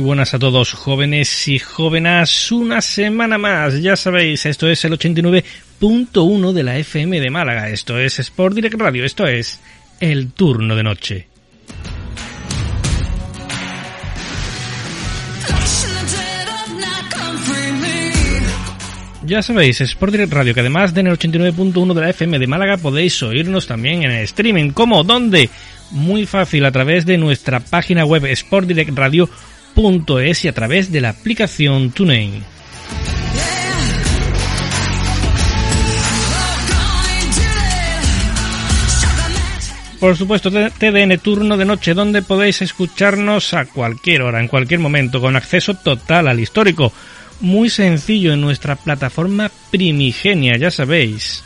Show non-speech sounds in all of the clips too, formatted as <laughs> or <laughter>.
Buenas a todos, jóvenes y jóvenes. Una semana más, ya sabéis, esto es el 89.1 de la FM de Málaga. Esto es Sport Direct Radio, esto es el turno de noche. Ya sabéis, Sport Direct Radio, que además de en el 89.1 de la FM de Málaga podéis oírnos también en el streaming. ¿Cómo? ¿Dónde? Muy fácil, a través de nuestra página web sportdirectradio.com es y a través de la aplicación TuneIn. Por supuesto, TDN Turno de Noche, donde podéis escucharnos a cualquier hora, en cualquier momento, con acceso total al histórico. Muy sencillo en nuestra plataforma primigenia, ya sabéis.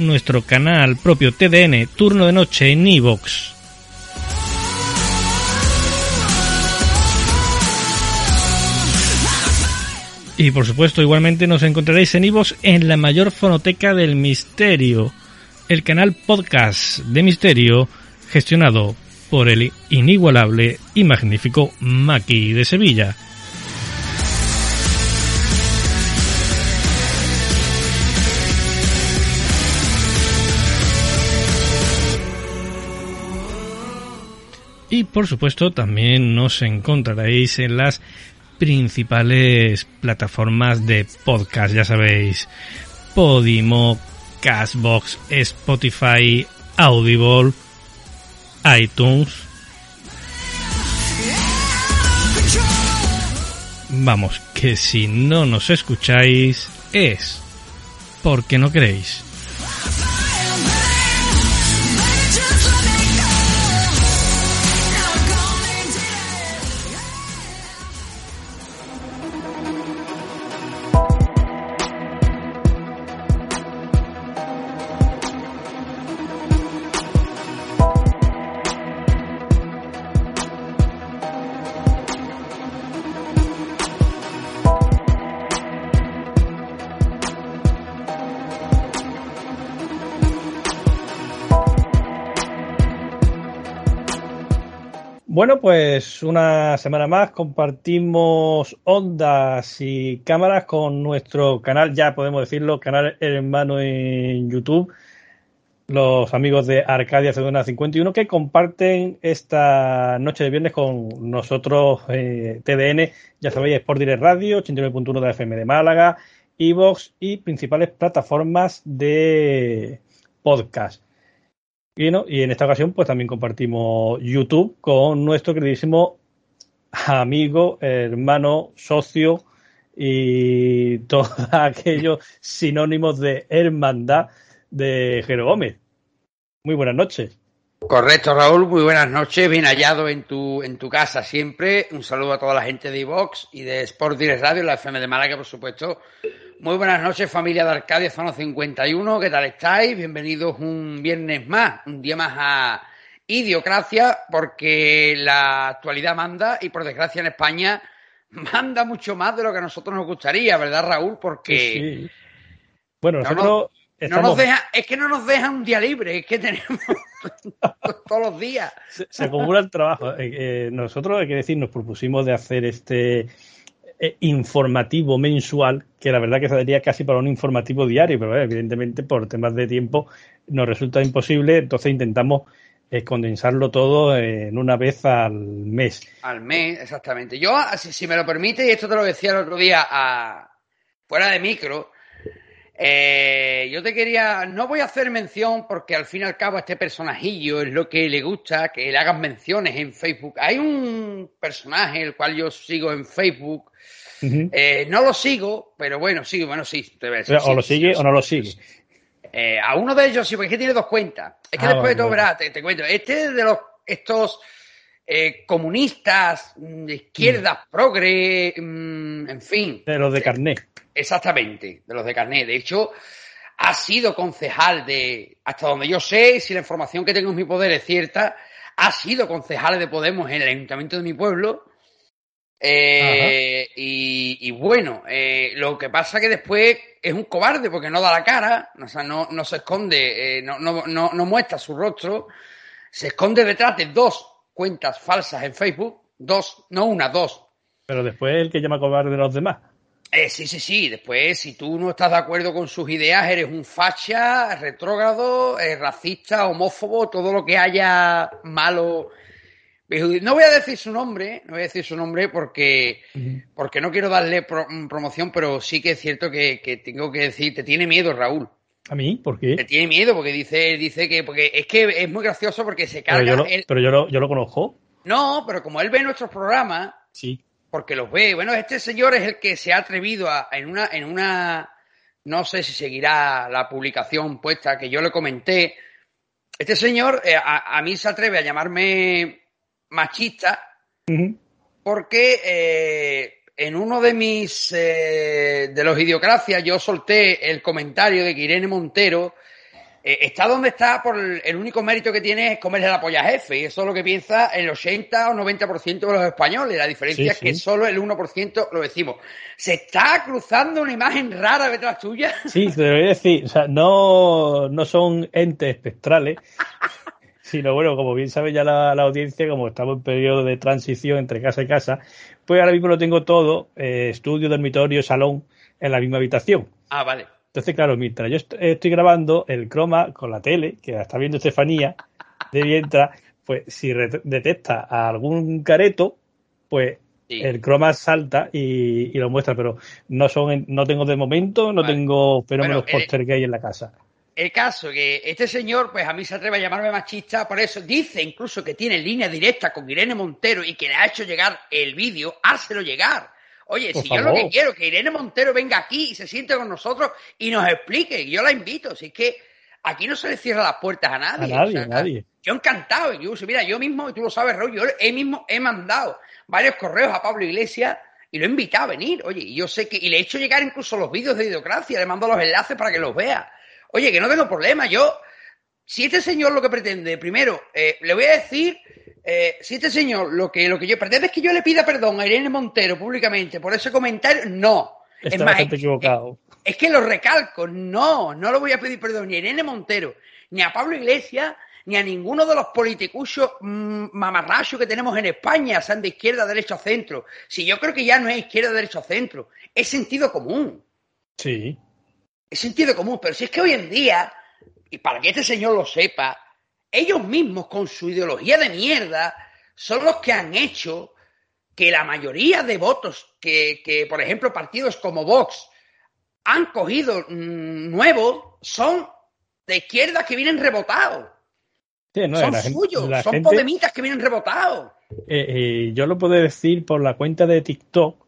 Nuestro canal propio TDN Turno de Noche en iVoox. Y por supuesto, igualmente nos encontraréis en Ivos en la mayor fonoteca del misterio, el canal podcast de misterio gestionado por el inigualable y magnífico Maki de Sevilla. Y por supuesto también nos encontraréis en las principales plataformas de podcast, ya sabéis, Podimo, Castbox, Spotify, Audible, iTunes. Vamos, que si no nos escucháis es porque no queréis. Pues una semana más compartimos ondas y cámaras con nuestro canal, ya podemos decirlo, canal hermano en YouTube, los amigos de Arcadia Cedona 51 que comparten esta noche de viernes con nosotros eh, TDN, ya sabéis, Sport Direct Radio, 89.1 de la FM de Málaga, Evox y principales plataformas de podcast. Y, en esta ocasión, pues también compartimos YouTube con nuestro queridísimo amigo, hermano, socio y todos <laughs> aquellos sinónimos de hermandad de Jero Gómez. Muy buenas noches. Correcto, Raúl, muy buenas noches, bien hallado en tu, en tu casa siempre. Un saludo a toda la gente de iVox y de Sport Direct Radio, la FM de Málaga, por supuesto. Muy buenas noches, familia de Arcadia, zona 51. ¿Qué tal estáis? Bienvenidos un viernes más, un día más a Idiocracia, porque la actualidad manda y por desgracia en España manda mucho más de lo que a nosotros nos gustaría, ¿verdad, Raúl? Porque. Bueno, nosotros no nos deja, es que no nos dejan un día libre, es que tenemos <laughs> todos los días. Se, acumula el trabajo. Eh, eh, nosotros, hay que decir, nos propusimos de hacer este eh, informativo mensual, que la verdad que saldría casi para un informativo diario, pero evidentemente por temas de tiempo nos resulta imposible, entonces intentamos condensarlo todo en una vez al mes. Al mes, exactamente. Yo, si, me lo permite, y esto te lo decía el otro día a, fuera de micro, eh, yo te quería, no voy a hacer mención porque al fin y al cabo este personajillo es lo que le gusta, que le hagan menciones en Facebook. Hay un personaje el cual yo sigo en Facebook. Eh, no lo sigo, pero bueno, sí, bueno, sí. o lo sigue o no lo sigue. Eh, a uno de ellos sí, porque es que tiene dos cuentas. Es que ah, después de todo, verás, te, cuento, este es de los, estos comunistas, mm, de izquierdas, mm. progre, mm, en fin. De los de carnet. Exactamente, de los de carnet. De hecho, ha sido concejal de, hasta donde yo sé, si la información que tengo en mi poder es cierta, ha sido concejal de Podemos en el ayuntamiento de mi pueblo. Eh, y, bueno, eh, lo que pasa que después es un cobarde porque no da la cara, o sea, no, no se esconde, eh, no, no, no muestra su rostro, se esconde detrás de dos cuentas falsas en Facebook, dos, no una, dos. Pero después el que llama cobarde de los demás. Eh, sí, sí, sí. Después, si tú no estás de acuerdo con sus ideas, eres un facha, retrógrado, eh, racista, homófobo, todo lo que haya malo. No voy a decir su nombre, no voy a decir su nombre porque, porque no quiero darle promoción, pero sí que es cierto que, tengo que decir, te tiene miedo, Raúl. ¿A mí? ¿Por qué? Te tiene miedo porque dice, dice que, porque es que es muy gracioso porque se carga. Pero yo lo, pero yo lo, yo lo conozco. No, pero como él ve nuestros programas, sí porque los ve. Bueno, este señor es el que se ha atrevido a, en una, en una, no sé si seguirá la publicación puesta que yo le comenté. Este señor eh, a, mí se atreve a llamarme machista porque eh, en uno de mis, eh, de los idiocracias yo solté el comentario de que Irene Montero eh, está donde está por el, único mérito que tiene es comerle la polla jefe. Y eso es lo que piensa el 80 o 90% de los españoles. La diferencia es que solo el 1% lo decimos. ¿Se está cruzando una imagen rara detrás tuya? Sí, te voy a decir. O sea, no, no son entes espectrales. sino bueno, como bien sabe ya la, audiencia, como estamos en periodo de transición entre casa y casa, pues ahora mismo lo tengo todo, eh, estudio, dormitorio, salón, en la misma habitación. Ah, vale. Entonces, claro, mientras yo estoy grabando el croma con la tele, que está viendo Estefanía de mientras, pues si detecta algún careto, pues el croma salta y, lo muestra, pero no son no tengo de momento, no tengo fenómenos bueno, póster gay en la casa. El caso que este señor, pues a mí se atreve a llamarme machista, por eso dice incluso que tiene línea directa con Irene Montero y que le ha hecho llegar el vídeo, hárselo llegar Oye, si yo lo que quiero que Irene Montero venga aquí y se siente con nosotros y nos explique, yo la invito, si es que aquí no se le cierra las puertas a nadie. A nadie, a nadie. Yo encantado, incluso, mira, yo mismo, tú lo sabes, Raúl, yo he mismo he mandado varios correos a Pablo Iglesias y lo he invitado a venir, oye, y yo sé que, y le he hecho llegar incluso los vídeos de Idiocracia, le mando los enlaces para que los vea. Oye, que no tengo problema, yo, si este señor lo que pretende, primero, eh, le voy a decir eh, si este señor lo que, lo que yo pretende es que yo le pida perdón a Irene Montero públicamente por ese comentario, no. Está es más, equivocado. Es, que lo recalco, no, no lo voy a pedir perdón ni a Irene Montero, ni a Pablo Iglesias, ni a ninguno de los politicuchos mmm, mamarrachos que tenemos en España, sean de izquierda, derecha o centro. Si yo creo que ya no es izquierda, derecha o centro, es sentido común. Sí. Es sentido común, pero si es que hoy en día, y para que este señor lo sepa, ellos mismos con su ideología de mierda son los que han hecho que la mayoría de votos que, por ejemplo, partidos como Vox han cogido mm, nuevos son de izquierda que vienen rebotados. son suyos, son podemitas que vienen rebotados. Eh, eh, yo lo puedo decir por la cuenta de TikTok,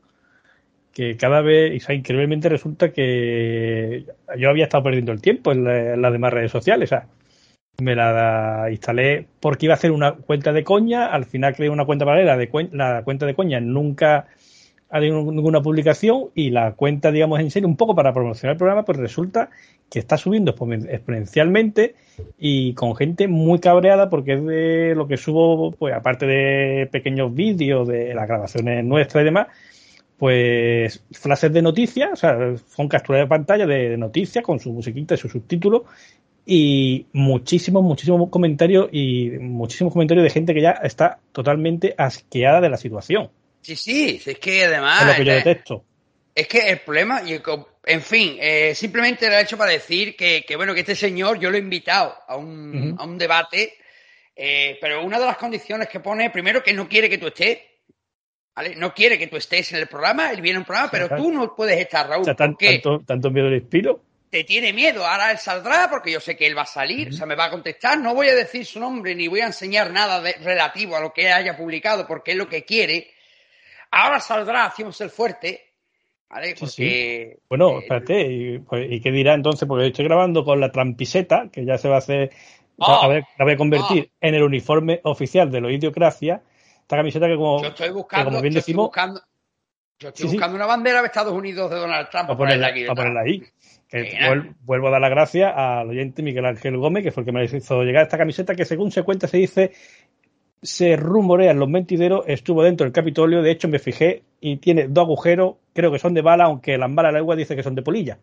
que cada vez, o increíblemente resulta que yo había estado perdiendo el tiempo en, las demás redes sociales. Sea, me la instalé porque iba a hacer una cuenta de coña, al final creé una cuenta paralela, de la cuenta de coña nunca ha tenido ninguna publicación y la cuenta, digamos, en serio, un poco para promocionar el programa, pues resulta que está subiendo exponencialmente y con gente muy cabreada porque es de lo que subo, pues aparte de pequeños vídeos de las grabaciones nuestras y demás, pues flashes de noticias, o sea, son capturas de pantalla de, noticias con su musiquita y su subtítulo y muchísimos, muchísimos comentarios y muchísimos comentarios de gente que ya está totalmente asqueada de la situación. Sí, sí, es que además... Es lo que yo detesto. Es que el problema, en fin, eh, simplemente lo he hecho para decir que, bueno, que este señor yo lo he invitado a un, a un debate, eh, pero una de las condiciones que pone, primero, que no quiere que tú estés, ¿vale? No quiere que tú estés en el programa, él viene a un programa, pero tú no puedes estar, Raúl. O tanto, tanto miedo le inspiro. Te tiene miedo, ahora él saldrá porque yo sé que él va a salir, o sea, me va a contestar, no voy a decir su nombre ni voy a enseñar nada relativo a lo que haya publicado porque es lo que quiere. Ahora saldrá, hacemos el fuerte, ¿Vale? Bueno, espérate, pues, ¿y, qué dirá entonces? Porque estoy grabando con la trampiseta, que ya se va a hacer, a ver, la voy a convertir en el uniforme oficial de la idiocracia. Esta camiseta que como, yo estoy buscando, como bien decimos... Buscando, yo estoy buscando una bandera de Estados Unidos de Donald Trump para ponerla, aquí. Para ponerla ahí. vuelvo, a dar las gracias al oyente Miguel Ángel Gómez, que fue el que me hizo llegar esta camiseta, que según se cuenta se dice se rumorean los mentideros, estuvo dentro del Capitolio, de hecho me fijé y tiene dos agujeros, creo que son de bala, aunque la bala de agua dice que son de polilla.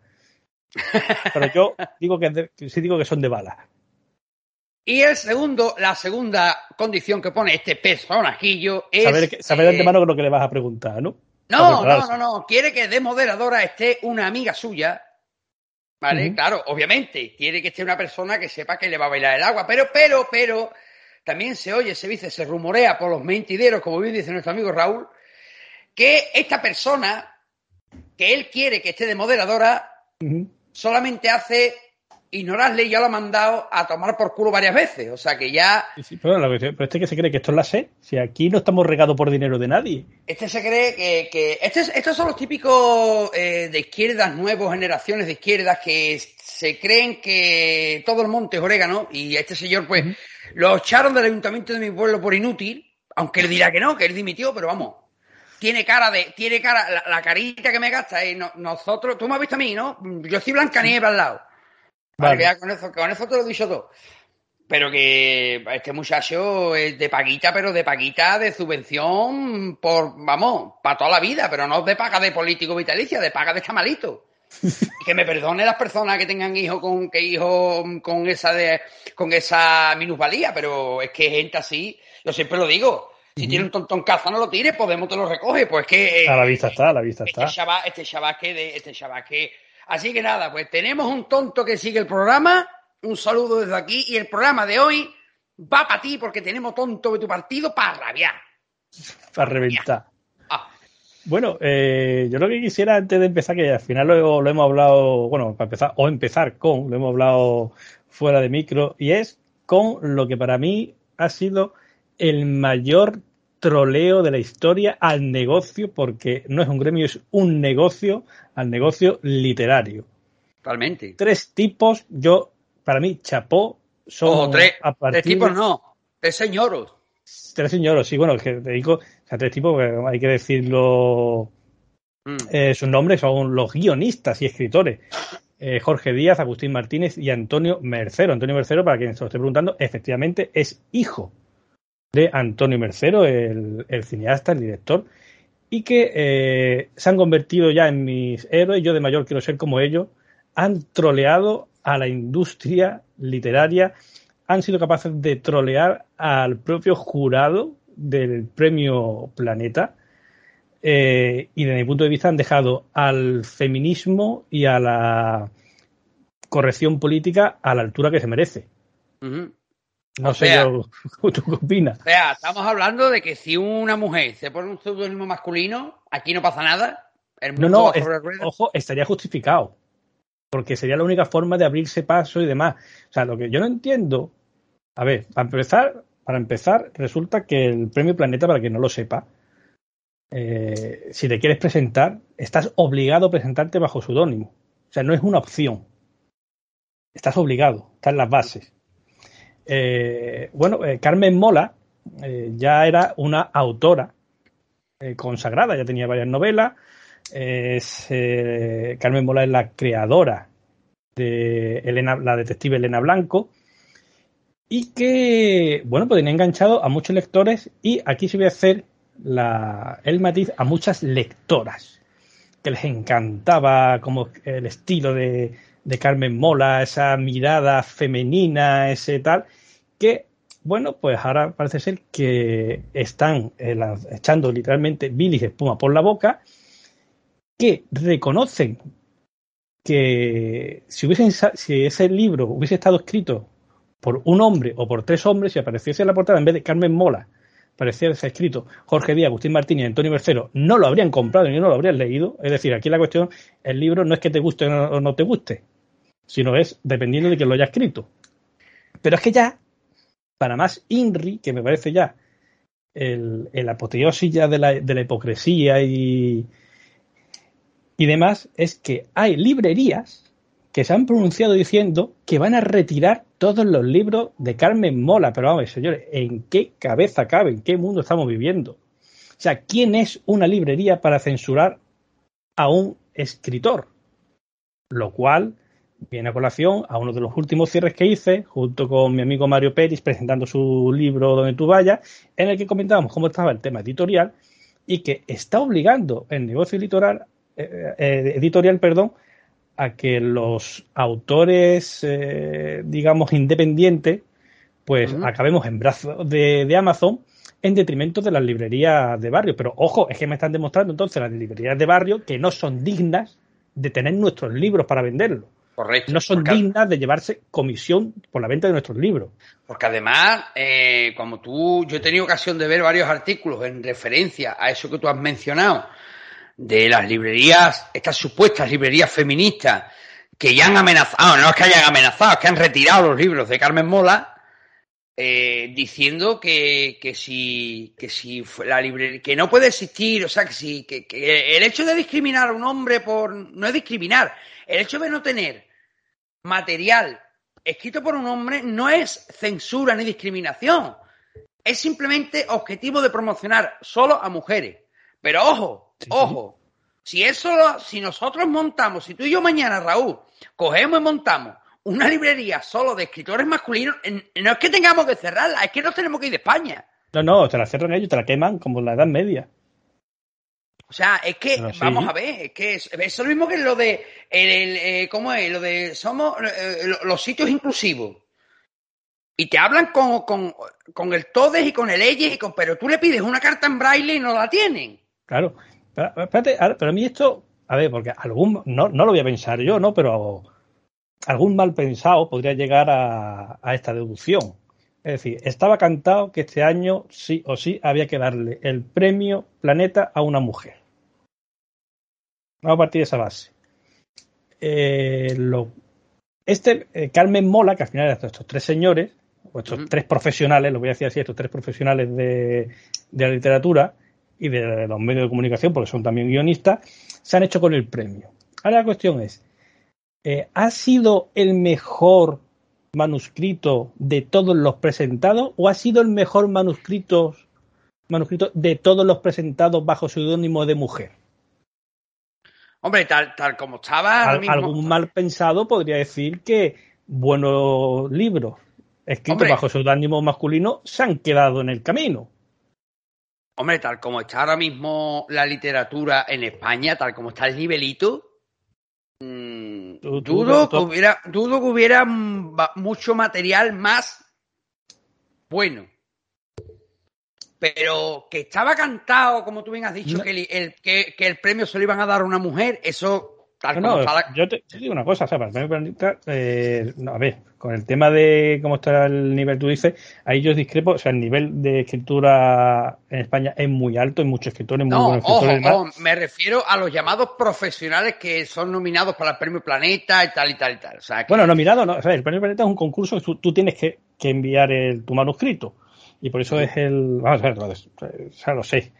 <laughs> Pero yo digo que sí digo que son de bala. Y el segundo, la segunda condición que pone este personajillo es. Saber, saber de antemano lo que le vas a preguntar, ¿no? No, no, no, no. Quiere que de moderadora esté una amiga suya. ¿Vale? Claro, obviamente. Quiere que esté una persona que sepa que le va a bailar el agua. Pero, pero, pero también se oye, se dice, se rumorea por los mentideros, como bien dice nuestro amigo Raúl, que esta persona, que él quiere que esté de moderadora, solamente hace y ya lo ha mandado a tomar por culo varias veces. O sea que ya. Sí, pero, este que se cree que esto es la SE, si aquí no estamos regados por dinero de nadie. Este se cree que. Este estos son los típicos eh, de izquierdas, nuevos generaciones de izquierdas que se creen que todo el monte es orégano y este señor, pues, lo echaron del ayuntamiento de mi pueblo por inútil, aunque él dirá que no, que él dimitió, pero vamos. Tiene cara de, tiene cara, la, carita que me gasta, y nosotros, tú me has visto a mí, ¿no? Yo soy Blancanieves al lado. Vale. con, eso, con eso te lo he dicho todo. Pero que este muchacho es de paguita, pero de paguita de subvención por, vamos, para toda la vida, pero no de paga de político vitalicia, de paga de chamalito <laughs> que me perdone las personas que tengan hijos con que hijos con esa de, con esa minusvalía, pero es que gente así, yo siempre lo digo, si tiene un tontón caza no lo tires, Podemos te lo recoge, pues que a la vista está, a la vista este está. Este chaval que de, este que así que nada, pues tenemos un tonto que sigue el programa, un saludo desde aquí y el programa de hoy va para ti porque tenemos tonto de tu partido para rabiar. Para reventar. Bueno, eh, yo lo que quisiera antes de empezar, que al final lo, hemos hablado, bueno, para empezar, o empezar con, lo hemos hablado fuera de micro, y es con lo que para mí ha sido el mayor troleo de la historia al negocio, porque no es un gremio, es un negocio, al negocio literario. Totalmente. Tres tipos, yo, para mí, chapó, son tres, tres tipos no, tres señoros. Tres señoros, sí, bueno, que te digo, sea, tres tipos, hay que decirlo, mm. eh, sus nombres son los guionistas y escritores. Eh, Jorge Díaz, Agustín Martínez y Antonio Mercero. Antonio Mercero, para quien se lo esté preguntando, efectivamente es hijo de Antonio Mercero, el, cineasta, el director, y que eh, se han convertido ya en mis héroes. Yo de mayor quiero ser como ellos. Han troleado a la industria literaria, han sido capaces de trolear al propio jurado del premio Planeta. Eh, y desde mi punto de vista han dejado al feminismo y a la corrección política a la altura que se merece. No sé yo, <laughs> ¿tú qué opinas? O sea, estamos hablando de que si una mujer se pone un pseudónimo masculino, aquí no pasa nada. no, no, ojo, estaría justificado. Porque sería la única forma de abrirse paso y demás. O sea, lo que yo no entiendo, a ver, para empezar, para empezar, resulta que el Premio Planeta, para quien no lo sepa, eh, si te quieres presentar, estás obligado a presentarte bajo pseudónimo. O sea, no es una opción. Estás obligado, está en las bases. Eh, bueno, eh, Carmen Mola ya era una autora consagrada, ya tenía varias novelas. Carmen Mola es la creadora de Elena, la detective Elena Blanco y que, bueno, pues tenía enganchado a muchos lectores y aquí se voy a hacer la, el matiz a muchas lectoras que les encantaba como el estilo de Carmen Mola, esa mirada femenina, ese tal, que bueno, pues ahora parece ser que están eh, echando literalmente bilis espuma por la boca, que reconocen que si, hubiesen, si ese libro hubiese estado escrito por un hombre o por tres hombres, si apareciese en la portada en vez de Carmen Mola, pareciese escrito Jorge Díaz, Agustín Martínez Antonio Bercero, no lo habrían comprado ni no lo habrían leído. Es decir, aquí la cuestión, el libro no es que te guste o no te guste, sino es dependiendo de quién lo haya escrito. Pero es que ya para más INRI, que me parece ya el, apoteosis ya de la, de la hipocresía y, y demás, es que hay librerías que se han pronunciado diciendo que van a retirar todos los libros de Carmen Mola. Pero vamos, señores, ¿en qué cabeza cabe? ¿En qué mundo estamos viviendo? O sea, ¿quién es una librería para censurar a un escritor? Lo cual viene a colación a uno de los últimos cierres que hice, junto con mi amigo Mario Pérez, presentando su libro Donde tú vayas, en el que comentábamos cómo estaba el tema editorial y que está obligando el negocio editorial, eh, eh, editorial perdón, a que los autores, eh, digamos, independientes, pues acabemos en brazos de, de Amazon en detrimento de las librerías de barrio. Pero ojo, es que me están demostrando entonces las librerías de barrio que no son dignas de tener nuestros libros para venderlos. No son dignas de llevarse comisión por la venta de nuestros libros. Porque además, eh, como tú, yo he tenido ocasión de ver varios artículos en referencia a eso que tú has mencionado, de las librerías, estas supuestas librerías feministas, que ya han amenazado, no es que hayan amenazado, es que han retirado los libros de Carmen Mola, eh, diciendo que, que, si, que si la librería, que no puede existir, o sea, que si, que, que el hecho de discriminar a un hombre por, no es discriminar, el hecho de no tener material escrito por un hombre no es censura ni discriminación. Es simplemente objetivo de promocionar solo a mujeres. Pero ojo, ojo, si eso, si nosotros montamos, si tú y yo mañana, Raúl, cogemos y montamos una librería solo de escritores masculinos, no es que tengamos que cerrarla, es que no tenemos que ir de España. No, no, te la cierran ellos, te la queman como en la Edad Media. O sea, es que, vamos a ver, es que es, es, lo mismo que lo de, el, eh, ¿cómo es? Lo de, somos eh, los sitios inclusivos. Y te hablan con, con, con, el TODES y con el EYES, y con, pero tú le pides una carta en braille y no la tienen. Claro. Pero, espérate, pero a mí esto, a ver, porque algún, no, no lo voy a pensar yo, ¿no? Pero algún mal pensado podría llegar a, a esta deducción. Es decir, estaba cantado que este año sí o sí había que darle el premio Planeta a una mujer. Vamos a partir de esa base. Eh, este eh, Carmen Mola, que al final de estos tres señores, o estos tres profesionales, lo voy a decir así, estos tres profesionales de, la literatura y de los medios de comunicación, porque son también guionistas, se han hecho con el premio. Ahora la cuestión es, eh, ¿ha sido el mejor manuscrito de todos los presentados o ha sido el mejor manuscrito, manuscrito de todos los presentados bajo seudónimo de mujer? Hombre, tal, tal como estaba. Algún mal pensado podría decir que buenos libros escritos bajo seudónimo masculino se han quedado en el camino. Hombre, tal como está ahora mismo la literatura en España, tal como está el nivelito, mmm, dudo, que hubiera, dudo que hubiera mucho material más bueno. Pero que estaba cantado, como tú bien has dicho, que, el, que, el premio se lo iban a dar a una mujer, eso no, yo, te, digo una cosa, o sea, para eh, a ver, con el tema de cómo está el nivel, tú dices, ahí yo discrepo, o sea, el nivel de escritura en España es muy alto, hay muchos escritores, muy buenos escritores. Ojo, me refiero a los llamados profesionales que son nominados para el Premio Planeta y tal y tal y tal. Bueno, nominado, no, o sea, el Premio Planeta es un concurso que tú, tienes que, enviar el, tu manuscrito. Y por eso es el. Vamos a ver, o sea, lo sé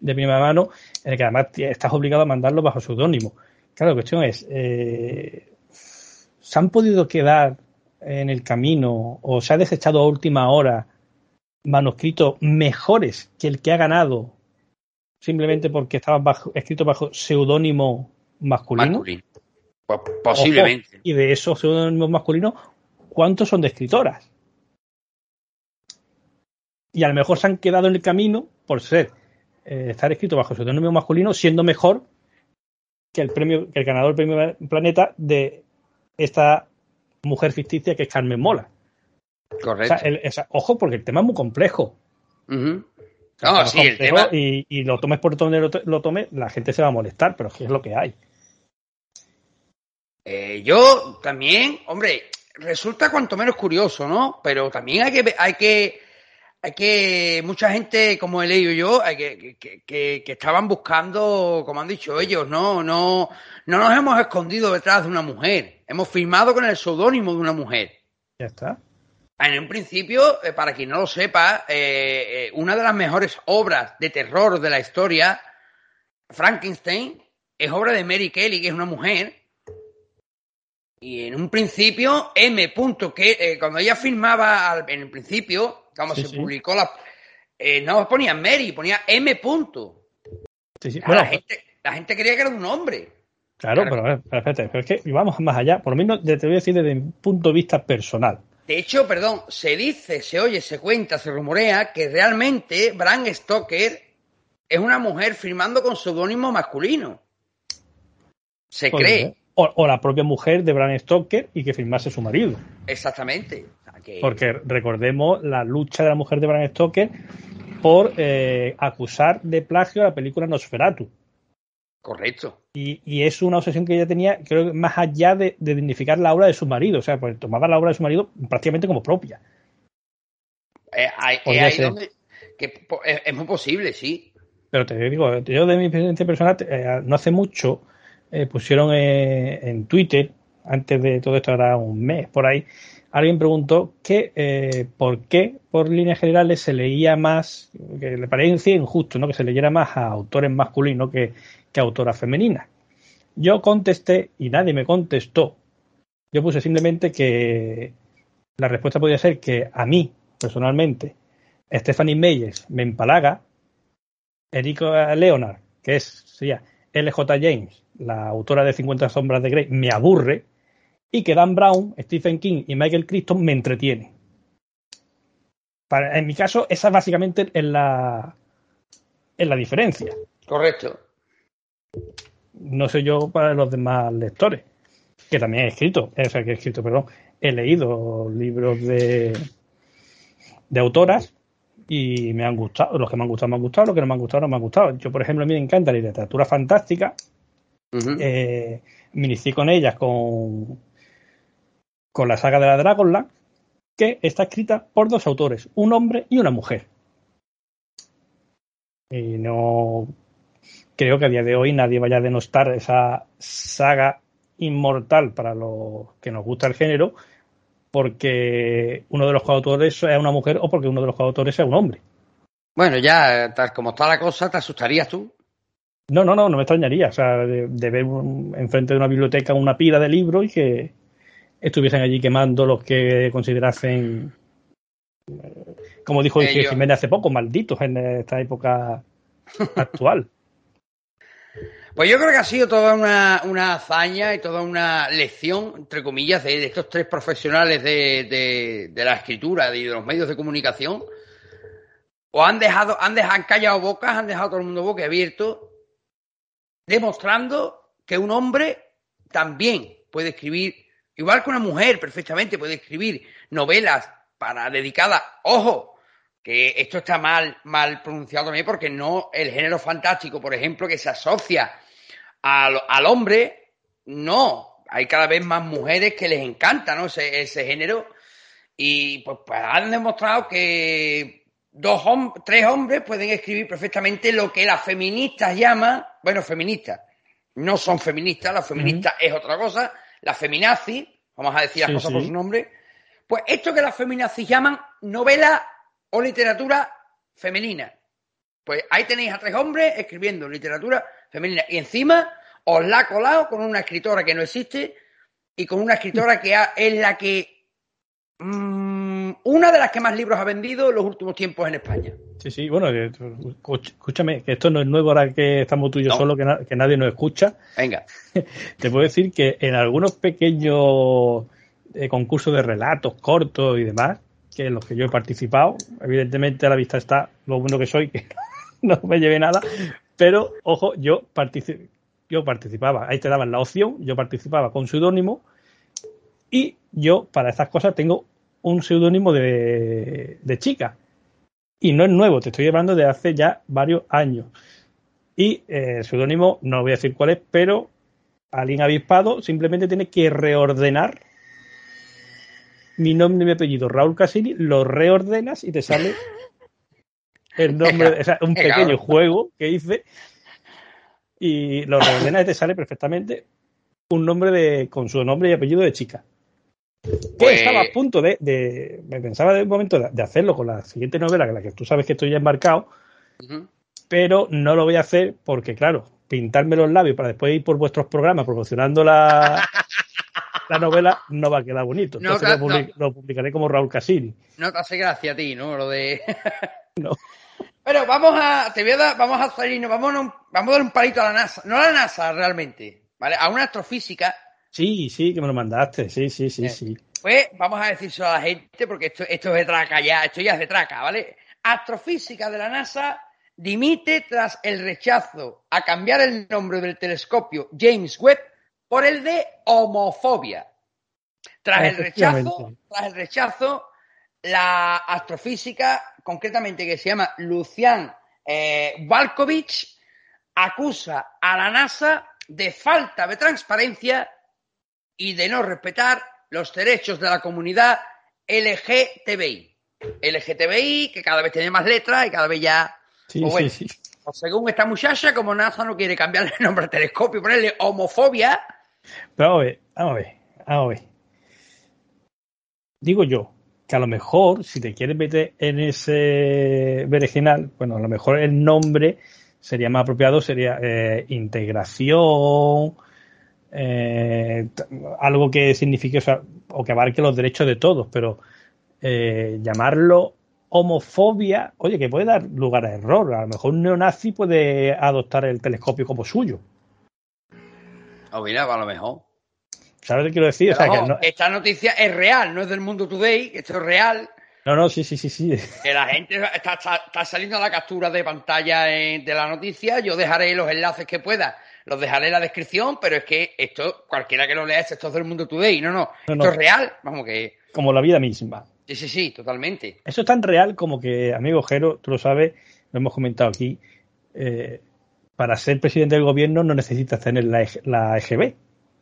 de primera mano, en el que además estás obligado a mandarlo bajo seudónimo. Claro, la cuestión es, eh, ¿se han podido quedar en el camino o se ha desechado a última hora manuscritos mejores que el que ha ganado simplemente porque estaban bajo, escritos bajo seudónimo masculino? Pues posiblemente. y de esos seudónimos masculinos, ¿cuántos son de escritoras? Y a lo mejor se han quedado en el camino por ser eh, estar escrito bajo seudónimo masculino, siendo mejor que el premio, que el ganador del premio Planeta de esta mujer ficticia que es Carmen Mola. Correcto. ojo, porque el tema es muy complejo. sí, el tema... y, lo tomes por donde lo, tomes, la gente se va a molestar, pero es lo que hay. Eh, yo también, hombre, resulta cuanto menos curioso, ¿no? Pero también hay que, hay que, hay que, mucha gente, como he leído yo, hay que, que, que, que, estaban buscando, como han dicho ellos, no, no, no nos hemos escondido detrás de una mujer, hemos firmado con el seudónimo de una mujer. Ya está. En un principio, eh, para quien no lo sepa, eh, eh, una de las mejores obras de terror de la historia, Frankenstein, es obra de Mary Kelly, que es una mujer. Y en un principio, M. que cuando ella firmaba en el principio, cuando se publicó la. no ponía Mary, ponía M. la, gente, la gente creía que era un hombre. Claro, pero, espérate, pero es que vamos más allá, por lo menos te voy a decir desde un punto de vista personal. De hecho, perdón, se dice, se oye, se cuenta, se rumorea que realmente Bram Stoker es una mujer firmando con seudónimo masculino. Se cree. O, la propia mujer de Bram Stoker y que firmase su marido. Exactamente. Porque recordemos la lucha de la mujer de Bram Stoker por eh, acusar de plagio a la película Nosferatu. Correcto. Y, es una obsesión que ella tenía, creo que más allá de, dignificar la obra de su marido. O sea, pues tomaba la obra de su marido prácticamente como propia. Eh, eh, es, muy posible, sí. Pero te digo, yo de mi experiencia personal, eh, no hace mucho pusieron en Twitter, antes de todo esto, era un mes por ahí, alguien preguntó que por qué, por líneas generales, se leía más, que le parecía injusto, ¿no? Que se leyera más a autores masculinos que, que autora femenina. Yo contesté y nadie me contestó. Yo puse simplemente que la respuesta podía ser que a mí, personalmente, Stephanie Meyers me empalaga, Erika Leonard, que es, sería LJ James, la autora de 50 sombras de Grey, me aburre, y que Dan Brown, Stephen King y Michael Crichton me entretienen. en mi caso, esa básicamente es la, es la diferencia. Correcto. No sé yo para los demás lectores, que también he escrito, o sea, que he escrito, perdón, he leído libros de, de autoras y me han gustado. Los que me han gustado me han gustado, los que no me han gustado no me han gustado. Yo, por ejemplo, a mí me encanta la literatura fantástica. Eh, me inicié con ellas con, con la saga de la Dragonland, que está escrita por dos autores, un hombre y una mujer. Y no creo que a día de hoy nadie vaya a denostar esa saga inmortal para los que nos gusta el género porque uno de los coautores sea una mujer o porque uno de los coautores sea un hombre. Bueno, ya, tal como está la cosa, ¿te asustarías tú? No, no, no, no me extrañaría. O sea, de, ver enfrente de una biblioteca una pila de libros y que estuviesen allí quemando los que considerasen, como dijo Jiménez hace poco, malditos en esta época <laughs> actual. Pues yo creo que ha sido toda una, hazaña y toda una lección, entre comillas, de, estos tres profesionales de, la escritura y de los medios de comunicación. O han dejado, han dejado, callado bocas, han dejado todo el mundo boca abierto, demostrando que un hombre también puede escribir, igual que una mujer perfectamente puede escribir novelas para dedicadas, ojo, que esto está mal, mal pronunciado también porque no el género fantástico, por ejemplo, que se asocia al, al hombre, no. Hay cada vez más mujeres que les encanta ¿no? ese, ese género y pues, pues han demostrado que dos tres hombres pueden escribir perfectamente lo que las feministas llaman, bueno, feministas, no son feministas, las feministas es otra cosa, las feminazis, vamos a decir las cosas por su nombre, pues esto que las feminazis llaman novela o literatura femenina. Pues ahí tenéis a tres hombres escribiendo literatura femenina y encima os la ha colado con una escritora que no existe y con una escritora que es la que mm, una de las que más libros ha vendido en los últimos tiempos en España. Sí, sí, bueno, escúchame, que esto no es nuevo ahora que estamos tú y yo solo, que, nadie nos escucha. Venga. <laughs> Te puedo decir que en algunos pequeños eh, concursos de relatos cortos y demás, que en los que yo he participado. Evidentemente a la vista está lo bueno que soy, <laughs> que, no me llevé nada, pero ojo, yo, yo participaba, ahí te daban la opción, yo participaba con seudónimo y yo para estas cosas tengo un seudónimo de, de chica. Y no es nuevo, te estoy hablando de hace ya varios años. Y eh, el seudónimo, no voy a decir cuál es, pero alguien avispado simplemente tiene que reordenar mi nombre y mi apellido, Raúl Casini, lo reordenas y te sale el nombre, o sea, un pequeño juego que hice y lo reordenas y te sale perfectamente un nombre de con su nombre y apellido de chica. Que pues estaba a punto de, me pensaba de un momento de, hacerlo con la siguiente novela, que la que tú sabes que estoy ya embarcado, pero no lo voy a hacer porque, claro, pintarme los labios para después ir por vuestros programas promocionando la, <laughs> la novela no va a quedar bonito. Entonces lo, publicaré como Raúl Casini. No te hace gracia a ti, ¿no? Lo de. <laughs> no. Pero vamos a. Te voy a dar, vamos a salirnos, vamos a, vamos a dar un palito a la NASA. No a la NASA realmente, ¿vale? A una astrofísica. Sí, sí, que me lo mandaste. Sí, sí, sí, sí. Pues vamos a decírselo a la gente, porque esto, esto es de traca ya, esto ya es de traca, ¿vale? Astrofísica de la NASA dimite tras el rechazo a cambiar el nombre del telescopio James Webb por el de homofobia. Tras el rechazo, tras el rechazo, la astrofísica, concretamente que se llama Lucian eh, acusa a la NASA de falta de transparencia y de no respetar los derechos de la comunidad LGTBI. LGTBI, que cada vez tiene más letras y cada vez ya. Sí, pues sí, sí. Pues según esta muchacha, como NASA no quiere cambiarle el nombre al telescopio y ponerle homofobia, pero vamos a ver, vamos a ver, vamos a ver. Digo yo que a lo mejor, si te quieres meter en ese berenjenal, bueno, a lo mejor el nombre sería más apropiado, sería eh, integración, eh, algo que signifique, o que abarque los derechos de todos, pero eh, llamarlo homofobia, oye, que puede dar lugar a error. A lo mejor un neonazi puede adoptar el telescopio como suyo. O mira, a lo mejor. ¿Sabes qué quiero decir? Esta noticia es real, no es del mundo today, esto es real. No, no, sí, sí, sí, sí. Que la gente está, está, saliendo a la captura de pantalla de la noticia. Yo dejaré los enlaces que pueda, los dejaré en la descripción, pero es que esto, cualquiera que lo lea, esto es del mundo today. No, no, esto es real. Vamos que. Como la vida misma. Sí, sí, sí, totalmente. Eso es tan real como que, amigo Jero, tú lo sabes, lo hemos comentado aquí. Eh, para ser presidente del gobierno no necesitas tener la, la EGB.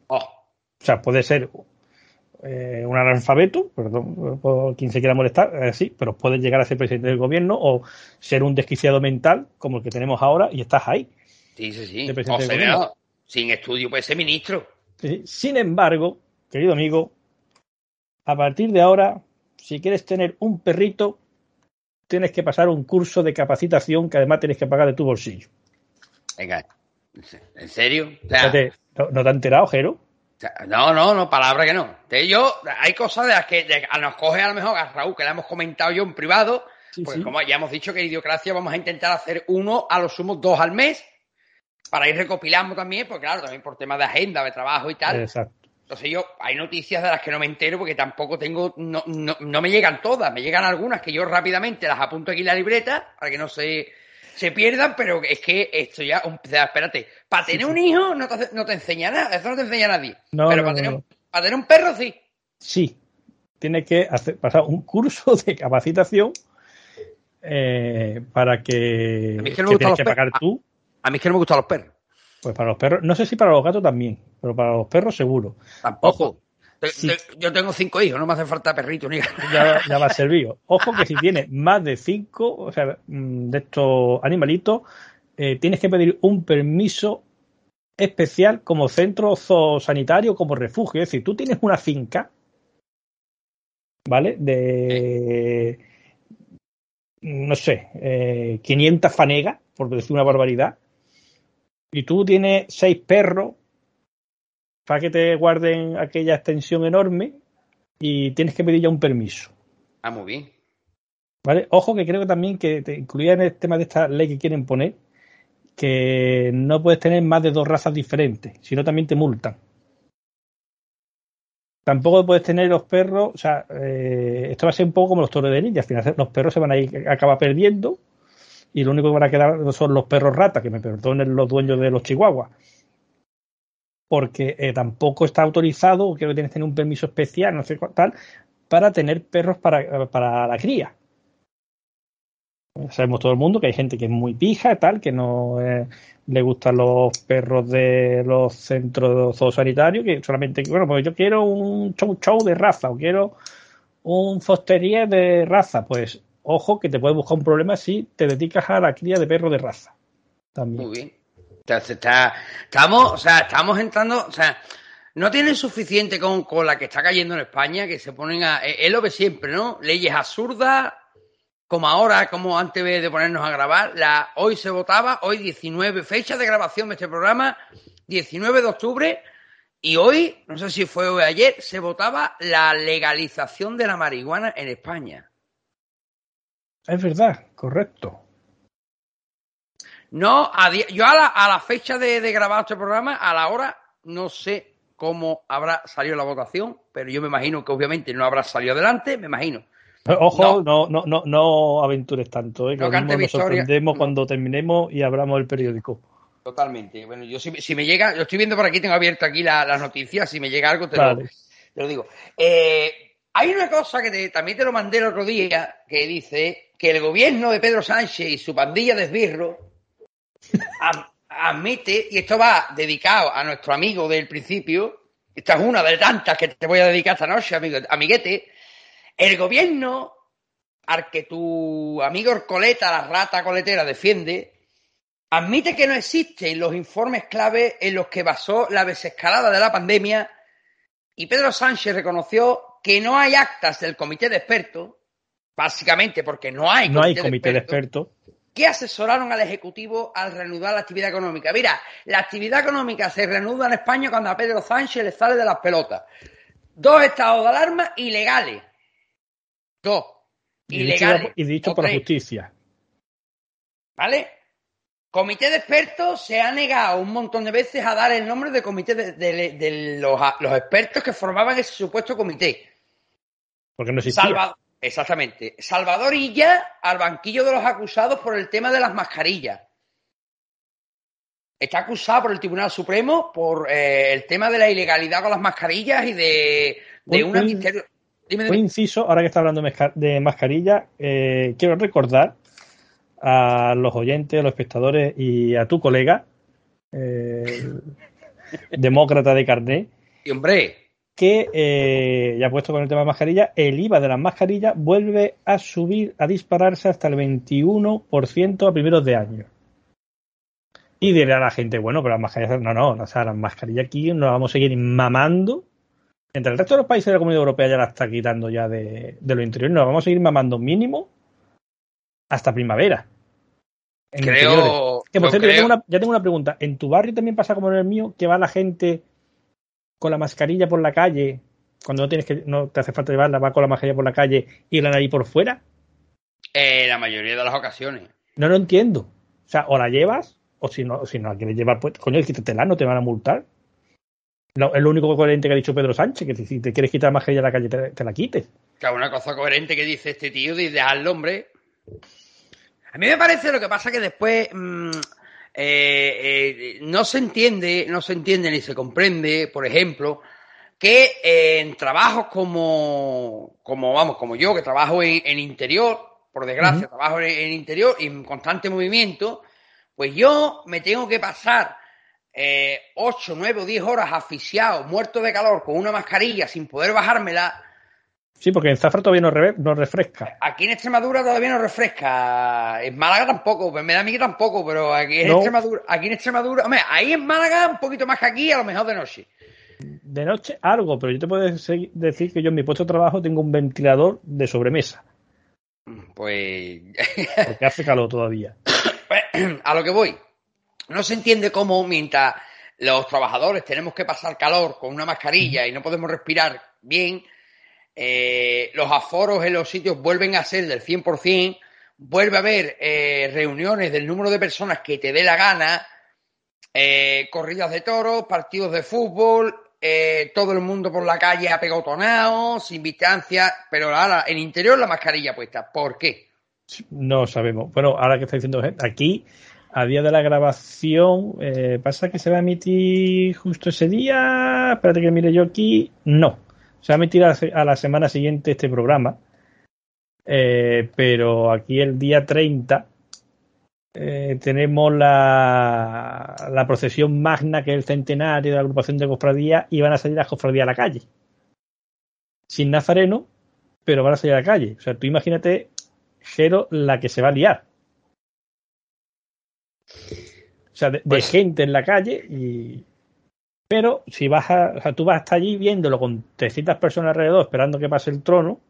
Oh. O sea, puede ser eh, un analfabeto, perdón por quien se quiera molestar, eh, sí, pero puedes llegar a ser presidente del gobierno o ser un desquiciado mental como el que tenemos ahora y estás ahí. Sí, sí, sí. O sea, sin estudio puede ser ministro. Sin embargo, querido amigo, a partir de ahora, si quieres tener un perrito, tienes que pasar un curso de capacitación que además tienes que pagar de tu bolsillo. Venga, ¿en serio? ¿no, te, has enterado, Jero? No, no, no, palabra que no. yo, hay cosas de las que nos coge a lo mejor a Raúl, que le hemos comentado yo en privado, porque como ya hemos dicho que en Idiocracia vamos a intentar hacer uno, a lo sumo dos al mes, para ir recopilando también, porque claro, también por temas de agenda, de trabajo y tal. Exacto. Entonces yo, hay noticias de las que no me entero porque tampoco tengo, no, no, no me llegan todas, me llegan algunas que yo rápidamente las apunto aquí en la libreta para que no se se pierdan, pero es que esto ya, espérate, para tener un hijo no te, no te enseña nada, eso no te enseña nadie. No, pero para, tener un, para, tener un, perro sí. Sí, tienes que hacer, pasar un curso de capacitación eh, para que, a mí es que, no me tienes que pagar tú. A, mí es que no me gustan los perros. Pues para los perros, no sé si para los gatos también, pero para los perros seguro. Tampoco yo tengo cinco hijos, no me hace falta perrito ni ya, ya va a servir. <laughs> Ojo que si tienes más de cinco, o sea, mm, de estos animalitos, eh, tienes que pedir un permiso especial como centro sanitario, como refugio. Es decir, tú tienes una finca, ¿vale? De, no sé, eh, 500 fanegas, por decir una barbaridad, y tú tienes seis perros para que te guarden aquella extensión enorme y tienes que pedir ya un permiso. Ah, muy bien. ¿Vale? Ojo que creo que también que te incluía en el tema de esta ley que quieren poner que no puedes tener más de dos razas diferentes, sino también te multan. Tampoco puedes tener los perros, o sea, eh, esto va a ser un poco como los toros de niña, al final los perros se van a ir, acaba perdiendo y lo único que van a quedar son los perros ratas, que me perdonen los dueños de los chihuahuas. Porque eh, tampoco está autorizado, que tienes que tener un permiso especial, no sé tal, para tener perros para, para la cría. Sabemos todo el mundo que hay gente que es muy pija, tal, que no eh, le gustan los perros de los centros zoosanitarios, que solamente, bueno, pues yo quiero un show show de raza o quiero un fosterier de raza, pues ojo que te puede buscar un problema si te dedicas a la cría de perros de raza. También. Muy bien. Está, estamos, o sea, estamos entrando, o sea, no tienen suficiente con, con la que está cayendo en España, que se ponen a, es lo que siempre, ¿no? Leyes absurdas, como ahora, como antes de ponernos a grabar, la, hoy se votaba, hoy 19, fecha de grabación de este programa, 19 de octubre, y hoy, no sé si fue hoy ayer, se votaba la legalización de la marihuana en España. Es verdad, correcto. No, a yo a la, a la fecha de, de, grabar este programa, a la hora, no sé cómo habrá salido la votación, pero yo me imagino que obviamente no habrá salido adelante, me imagino. Ojo, no, no, no, no aventures tanto, ¿eh? que no nos sorprendemos no. cuando terminemos y abramos el periódico. Totalmente. Bueno, yo si, si, me llega, yo estoy viendo por aquí, tengo abierto aquí las la noticias, si me llega algo te, vale. lo, te lo, digo. Eh, hay una cosa que te, también te lo mandé el otro día, que dice que el gobierno de Pedro Sánchez y su pandilla de esbirro admite, y esto va dedicado a nuestro amigo del principio, esta es una de tantas que te voy a dedicar esta noche, amigo, amiguete, el gobierno al que tu amigo Orcoleta, la rata coletera, defiende, admite que no existen los informes clave en los que basó la desescalada de la pandemia y Pedro Sánchez reconoció que no hay actas del comité de expertos, básicamente porque no hay no comité, hay comité de, expertos, de expertos, que asesoraron al Ejecutivo al reanudar la actividad económica. Mira, la actividad económica se reanuda en España cuando a Pedro Sánchez le sale de las pelotas. Dos estados de alarma ilegales. Dos. Y ilegales. Y dicho por la justicia. ¿Vale? Comité de expertos se ha negado un montón de veces a dar el nombre de comité de, de, de los, los, expertos que formaban ese supuesto comité. Porque no existía. Salvador, exactamente. Salvador Illa al banquillo de los acusados por el tema de las mascarillas. Está acusado por el Tribunal Supremo por eh, el tema de la ilegalidad con las mascarillas y de, de un, una un. Dime, dime. un inciso, ahora que está hablando de mascarilla, eh, quiero recordar a los oyentes, a los espectadores y a tu colega, eh, <laughs> demócrata de carné. Y hombre. Que, eh, ya puesto con el tema de mascarilla, el IVA de las mascarillas vuelve a subir, a dispararse hasta el 21% a primeros de año. Y dirá a la gente, bueno, pero las mascarillas, no, no, o sea, las mascarillas aquí nos vamos a seguir mamando. Entre el resto de los países de la Comunidad Europea ya la está quitando ya de, de lo interior, nos vamos a seguir mamando mínimo hasta primavera. En creo. Que, por cierto, creo. Ya, tengo una, ya tengo una pregunta. ¿En tu barrio también pasa como en el mío que va la gente con la mascarilla por la calle? Cuando no tienes que, no te hace falta llevarla, va con la mascarilla por la calle y la nariz por fuera. Eh, la mayoría de las ocasiones. No lo entiendo. O sea, o la llevas, o si no, si no la quieres llevar, pues, coño, quítatela, no te van a multar. No, es lo único coherente que ha dicho Pedro Sánchez, que si te quieres quitar la mascarilla de la calle, te, te la quites. Claro, una cosa coherente que dice este tío, dice al hombre, a mí me parece lo que pasa que después mmm, eh, eh, no se entiende, no se entiende ni se comprende, por ejemplo, que eh, en trabajos como, como, vamos, como yo, que trabajo en, en interior, por desgracia, uh -huh. trabajo en, en, interior y en constante movimiento, pues yo me tengo que pasar 8, 9 o 10 horas asfixiado, muerto de calor, con una mascarilla, sin poder bajármela, Sí, porque en Zafra todavía no, re, no, refresca. Aquí en Extremadura todavía no refresca. En Málaga tampoco, pues me da a mí que tampoco, pero aquí en no. Extremadura, aquí en Extremadura, hombre, ahí en Málaga un poquito más que aquí, a lo mejor de noche. De noche algo, pero yo te puedo decir que yo en mi puesto de trabajo tengo un ventilador de sobremesa. Pues. <laughs> porque hace calor todavía. A lo que voy. No se entiende cómo mientras los trabajadores tenemos que pasar calor con una mascarilla y no podemos respirar bien eh, los aforos en los sitios vuelven a ser del 100%, vuelve a haber eh, reuniones del número de personas que te dé la gana, eh, corridas de toros, partidos de fútbol, eh, todo el mundo por la calle apegotonado, sin distancia, pero ahora en interior la mascarilla puesta. ¿Por qué? No sabemos. Bueno, ahora que está diciendo aquí, a día de la grabación, eh, ¿pasa que se va a emitir justo ese día? Espérate que mire yo aquí. No. A emitir a, la semana siguiente este programa. Eh, pero aquí el día 30 eh, tenemos la, la, procesión magna, que es el centenario de la agrupación de cofradías, y van a salir las cofradías a la calle. Sin nazareno, pero van a salir a la calle. O sea, tú imagínate, Jero, la que se va a liar. O sea, de, pues gente en la calle y. Pero si vas a. O sea, tú vas hasta allí viéndolo con 300 personas alrededor esperando que pase el trono.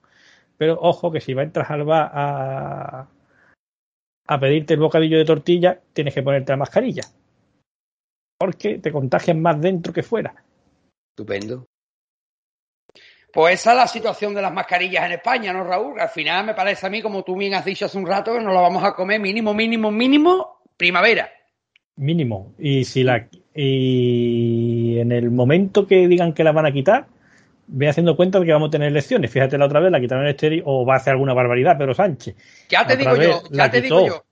Pero ojo que si va entras al bar a, a pedirte el bocadillo de tortilla, tienes que ponerte la mascarilla. Porque te contagias más dentro que fuera. Estupendo. Pues esa es la situación de las mascarillas en España, ¿no, Raúl? Al final me parece a mí, como tú bien has dicho hace un rato, que nos la vamos a comer mínimo, mínimo, mínimo primavera. Mínimo. Y si la y en el momento que digan que la van a quitar, ve haciendo cuenta de que vamos a tener elecciones. Fíjate la otra vez, la quitaron el estéreo o va a hacer alguna barbaridad Pedro Sánchez. Ya te digo yo, ya te digo yo.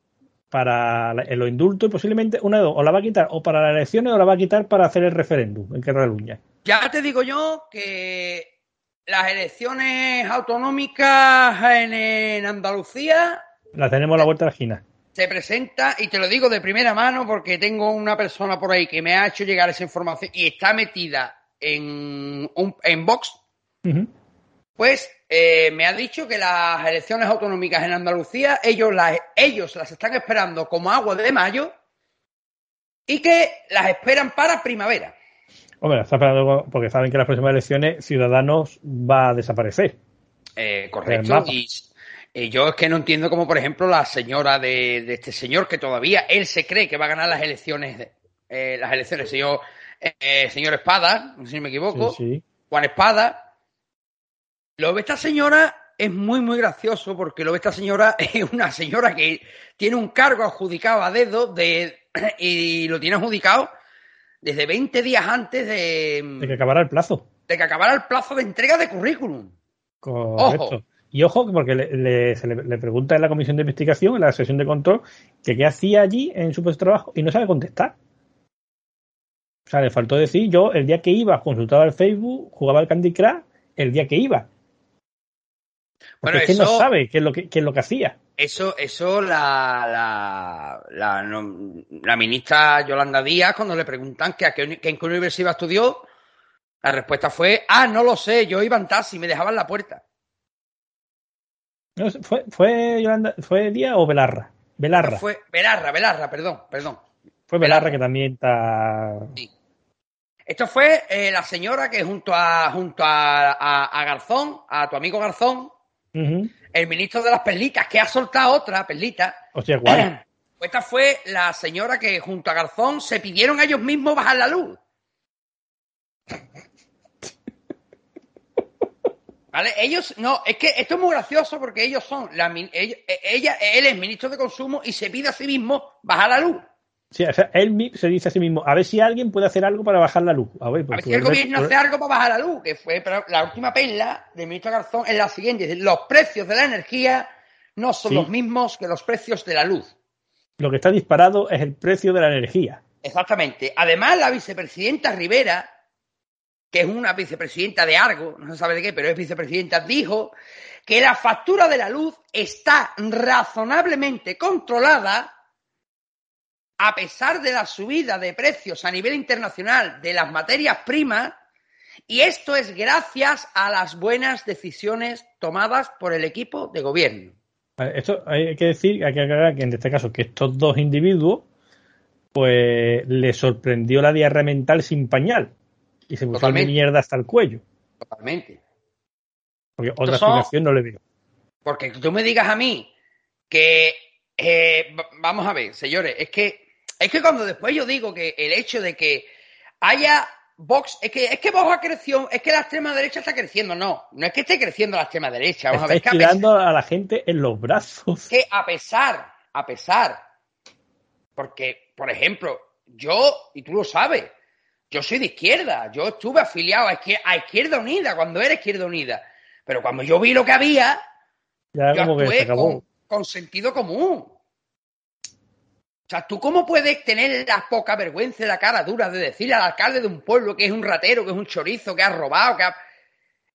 Para los indultos y posiblemente una de dos, o la va a quitar o para las elecciones o la va a quitar para hacer el referéndum en Cataluña. Ya te digo yo que las elecciones autonómicas en, Andalucía. Las tenemos a la vuelta de la esquina. Se presenta, y te lo digo de primera mano porque tengo una persona por ahí que me ha hecho llegar esa información y está metida en, un, en Vox, pues eh, me ha dicho que las elecciones autonómicas en Andalucía, ellos las, ellos las están esperando como agua de mayo y que las esperan para primavera. Hombre, está esperando porque saben que las próximas elecciones Ciudadanos va a desaparecer. Eh, correcto. Y, yo es que no entiendo cómo, por ejemplo, la señora de, este señor que todavía él se cree que va a ganar las elecciones, eh, las elecciones, señor eh, señor Espada, no sé si me equivoco, Juan Espada, lo ve esta señora es muy, muy gracioso porque lo ve esta señora <laughs> es una señora que tiene un cargo adjudicado a dedo de, <clears throat> y lo tiene adjudicado desde 20 días antes de... De que acabara el plazo. De que acabara el plazo de entrega de currículum. Correcto. Y ojo, porque le, se le, pregunta en la comisión de investigación, en la sesión de control, que qué hacía allí en su puesto de trabajo y no sabe contestar. O sea, le faltó decir, yo el día que iba, consultaba el Facebook, jugaba el Candy Crush, el día que iba. Porque es que no sabe qué es lo que, es lo que hacía. Eso, eso la, la, la, ministra Yolanda Díaz, cuando le preguntan que, a qué, en qué universidad estudió, la respuesta fue, ah, no lo sé, yo iba en taxi, me dejaban la puerta. Fue, fue Yolanda, ¿fue Díaz o Belarra? Belarra. Fue Belarra, Belarra, perdón, perdón. Fue Belarra, que también está. Sí. Esto fue eh, la señora que junto a junto a, Garzón, a tu amigo Garzón, el ministro de las perlitas, que ha soltado otra perlita. Hostia, ¿cuál? <clears throat> Esta fue la señora que junto a Garzón se pidieron a ellos mismos bajar la luz. ¿Vale? Ellos, no, es que esto es muy gracioso porque ellos son, la, ella, él es ministro de consumo y se pide a sí mismo bajar la luz. Sí, o sea, él se dice a sí mismo, a ver si alguien puede hacer algo para bajar la luz. A ver, si el gobierno hace algo para bajar la luz, que fue pero la última perla del ministro Garzón es la siguiente, los precios de la energía no son los mismos que los precios de la luz. Lo que está disparado es el precio de la energía. Exactamente. Además, la vicepresidenta Rivera, que es una vicepresidenta de Argo, no se sabe de qué, pero es vicepresidenta, dijo que la factura de la luz está razonablemente controlada a pesar de la subida de precios a nivel internacional de las materias primas, y esto es gracias a las buenas decisiones tomadas por el equipo de gobierno. Esto hay que decir, hay que aclarar que en este caso que estos dos individuos, pues le sorprendió la diarrea mental sin pañal y se puso de mierda hasta el cuello. Totalmente. Porque otra explicación no le veo. Porque tú me digas a mí que, eh, vamos a ver, señores, es que es que cuando después yo digo que el hecho de que haya Vox, es que, es que Vox ha crecido, es que la extrema derecha está creciendo, no, no es que esté creciendo la extrema derecha, vamos a ver. tirando a, la gente en los brazos. Que a pesar, a pesar, porque, por ejemplo, yo, y tú lo sabes, yo soy de izquierda, yo estuve afiliado a Izquierda, Unida cuando era Izquierda Unida, pero cuando yo vi lo que había, ya como que se acabó con sentido común. O sea, ¿tú cómo puedes tener la poca vergüenza y la cara dura de decirle al alcalde de un pueblo que es un ratero, que es un chorizo, que ha robado, que ha...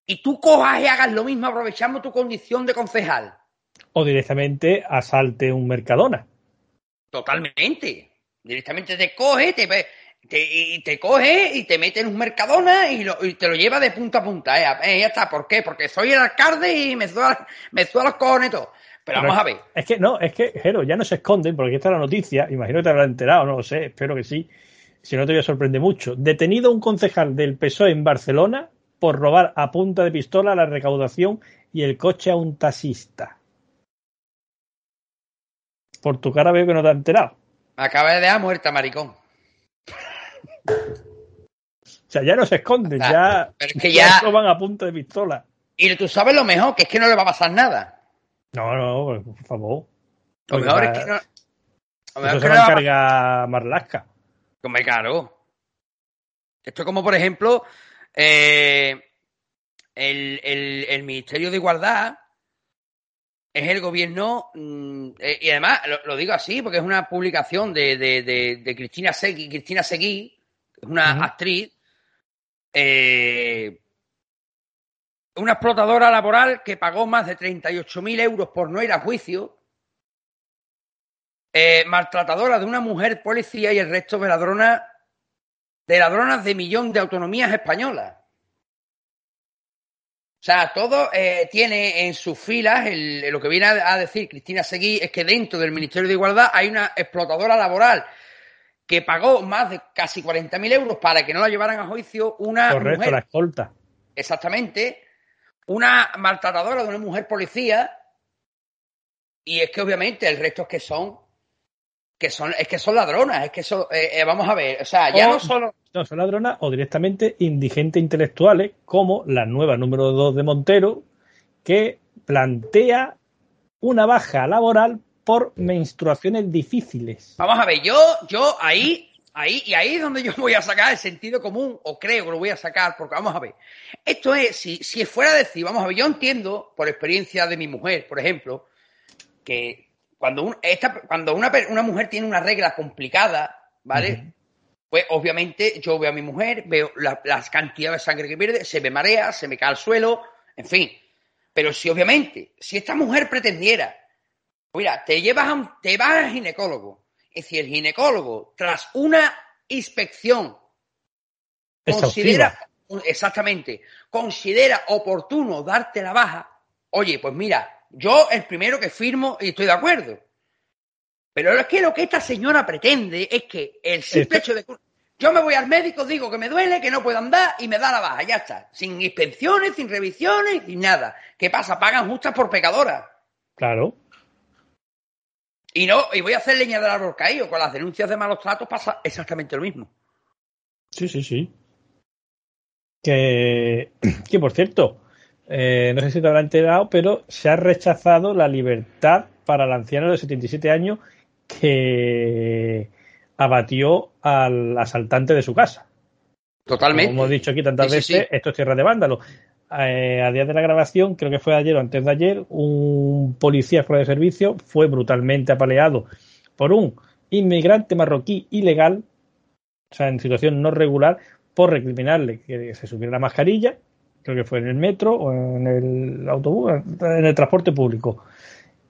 Y tú cojas y hagas lo mismo aprovechando tu condición de concejal. O directamente asalte un Mercadona. Totalmente. Directamente te coge, te, te, y te coge y te mete en un Mercadona y, lo, y te lo lleva de punta a punta. Eh, eh, ya está, ¿por qué? Porque soy el alcalde y me suda, me suda los cojones todo. Pero, Pero vamos a ver. Es que no, es que, Jero, ya no se esconden, porque aquí está la noticia, imagino que te habrás enterado, no lo sé, espero que sí. Si no te voy a sorprender mucho. Detenido un concejal del PSOE en Barcelona por robar a punta de pistola la recaudación y el coche a un taxista. Por tu cara veo que no te has enterado. Me acaba de dejar muerta, maricón. O sea, ya no se esconden, ya, pero es que ya- roban a punta de pistola. Y tú sabes lo mejor, que es que no le va a pasar nada. No, no, por favor. Lo mejor es que no. Lo Eso mejor es se que no va a pasar. encarga Marlasca. Hombre, claro. Esto es como, por ejemplo, eh, el, el- el Ministerio de Igualdad es el gobierno, mm, eh, y además lo, lo digo así porque es una publicación de, de- de- de Cristina Seguí, Cristina Seguí, una actriz, eh, una explotadora laboral que pagó más de 38.000 euros por no ir a juicio, eh, maltratadora de una mujer policía y el resto de ladronas de ladronas de millón de autonomías españolas. O sea, todo eh, tiene en sus filas, el- lo que viene a, a decir Cristina Seguí es que dentro del Ministerio de Igualdad hay una explotadora laboral que pagó más de casi 40.000 euros para que no la llevaran a juicio una Correcto, mujer. la escolta. exactamente, una maltratadora de una mujer policía, y es que obviamente el resto es que son, que son, es que son ladronas, es que son, eh, eh, vamos a ver, o sea, ya O- no solo, No, son ladronas o directamente indigentes intelectuales, como la nueva número 2 de Montero, que plantea una baja laboral por menstruaciones difíciles. vamos a ver, yo, yo ahí, ahí, y ahí es donde yo voy a sacar el sentido común, o creo que lo voy a sacar, porque vamos a ver, esto es, si, si fuera decir, vamos a ver, yo entiendo, por experiencia de mi mujer, por ejemplo, que cuando, un- esta, cuando una, una mujer tiene una regla complicada, ¿vale? Pues obviamente yo veo a mi mujer, veo la- las cantidades de sangre que pierde, se me marea, se me cae al suelo, en fin. Pero si obviamente, si esta mujer pretendiera, mira, te llevas a un- te vas al ginecólogo, y si el ginecólogo, tras una inspección, considera, exactamente, considera oportuno darte la baja, oye, pues mira, yo el primero que firmo y estoy de acuerdo. Pero es que lo que esta señora pretende es que el simple hecho de... Yo me voy al médico, digo que me duele, que no puedo andar y me da la baja, ya está. Sin inspecciones, sin revisiones, sin nada. ¿Qué pasa? Pagan justas por pecadoras. Claro. Y no, y voy a hacer leña del árbol caído. Con las denuncias de malos tratos pasa exactamente lo mismo. Sí, sí, sí. Que, <clears throat> que por cierto, eh, no sé si te habrá enterado, pero se ha rechazado la libertad para el anciano de 77 años que abatió al asaltante de su casa. Totalmente. Como hemos dicho aquí tantas Sí, sí, veces, sí. esto es tierra de vándalo. Eh, a día de la grabación, creo que fue ayer o antes de ayer, un policía fuera de servicio fue brutalmente apaleado por un inmigrante marroquí ilegal, o sea, en situación no regular, por recriminarle que se subiera la mascarilla, creo que fue en el metro o en el autobús, en el transporte público.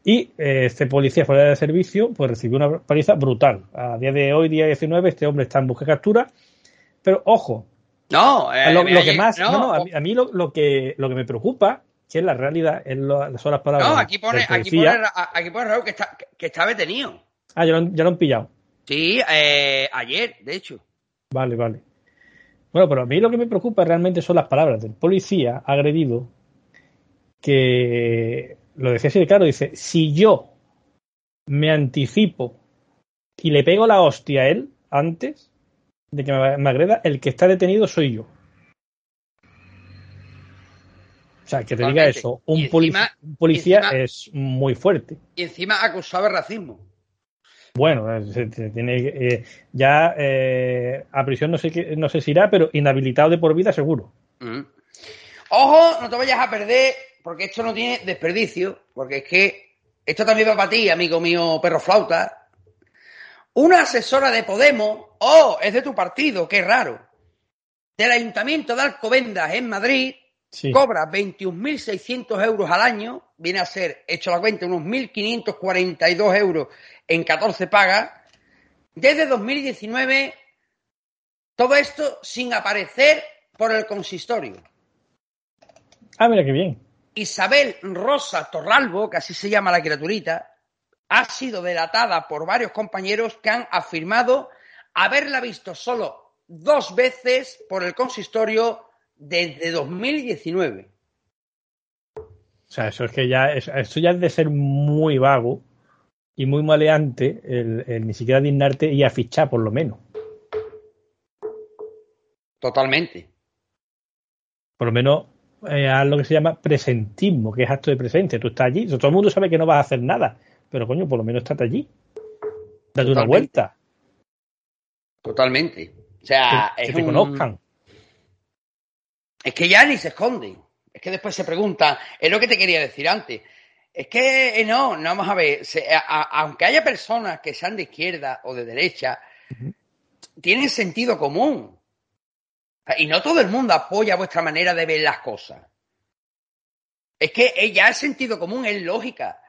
Y eh, este policía fuera de servicio pues recibió una paliza brutal. A día de hoy, día 19, este hombre está en busca y captura. Pero ojo, No, eh, lo, ha que más, no, a mí, a mí lo, lo que, lo que me preocupa, que es la realidad, es las palabras no, aquí pone, aquí pone, aquí pone Raúl que está, que está detenido. Ah, ya lo, han- ya lo han pillado. Sí, eh, ayer, de hecho. Vale, vale. Bueno, pero a mí lo que me preocupa realmente son las palabras del policía agredido, que lo decía así de claro, dice, si yo me anticipo y le pego la hostia a él antes de que me, me agreda, el que está detenido soy yo. O sea, que te diga eso, un, policía encima- es muy fuerte. Y encima acusado de racismo. Bueno, eh, se- se tiene eh, ya eh, a prisión no sé qué, no sé si irá, pero inhabilitado de por vida seguro. Mm. Ojo, no te vayas a perder, porque esto no tiene desperdicio, porque es que esto también va para ti, amigo mío perro flauta, una asesora de Podemos, oh, es de tu partido, qué raro, del Ayuntamiento de Alcobendas en Madrid, sí. cobra 21.600 euros al año, viene a ser, hecho la cuenta, unos 1.542 euros en 14 pagas, desde 2019, todo esto sin aparecer por el consistorio. Ah, mira qué bien. Isabel Rosa Torralbo, que así se llama la criaturita, ha sido delatada por varios compañeros que han afirmado haberla visto solo dos veces por el consistorio desde 2019. O sea, eso es que ya, eso ya es de ser muy vago y muy maleante el, ni siquiera dignarte y a fichar, por lo menos. Totalmente. Por lo menos eh, haz lo que se llama presentismo, que es acto de presencia. Tú estás allí, todo el mundo sabe que no vas a hacer nada, pero coño, por lo menos estás allí. Date una vuelta. Totalmente. O sea, que, te conozcan. Es que ya ni se esconden. Es que después se preguntan. Es lo que te quería decir antes. Es que eh, no, no vamos a ver. aunque haya personas que sean de izquierda o de derecha, tienen sentido común. Y no todo el mundo apoya vuestra manera de ver las cosas. Es que eh, ya es sentido común, es lógica.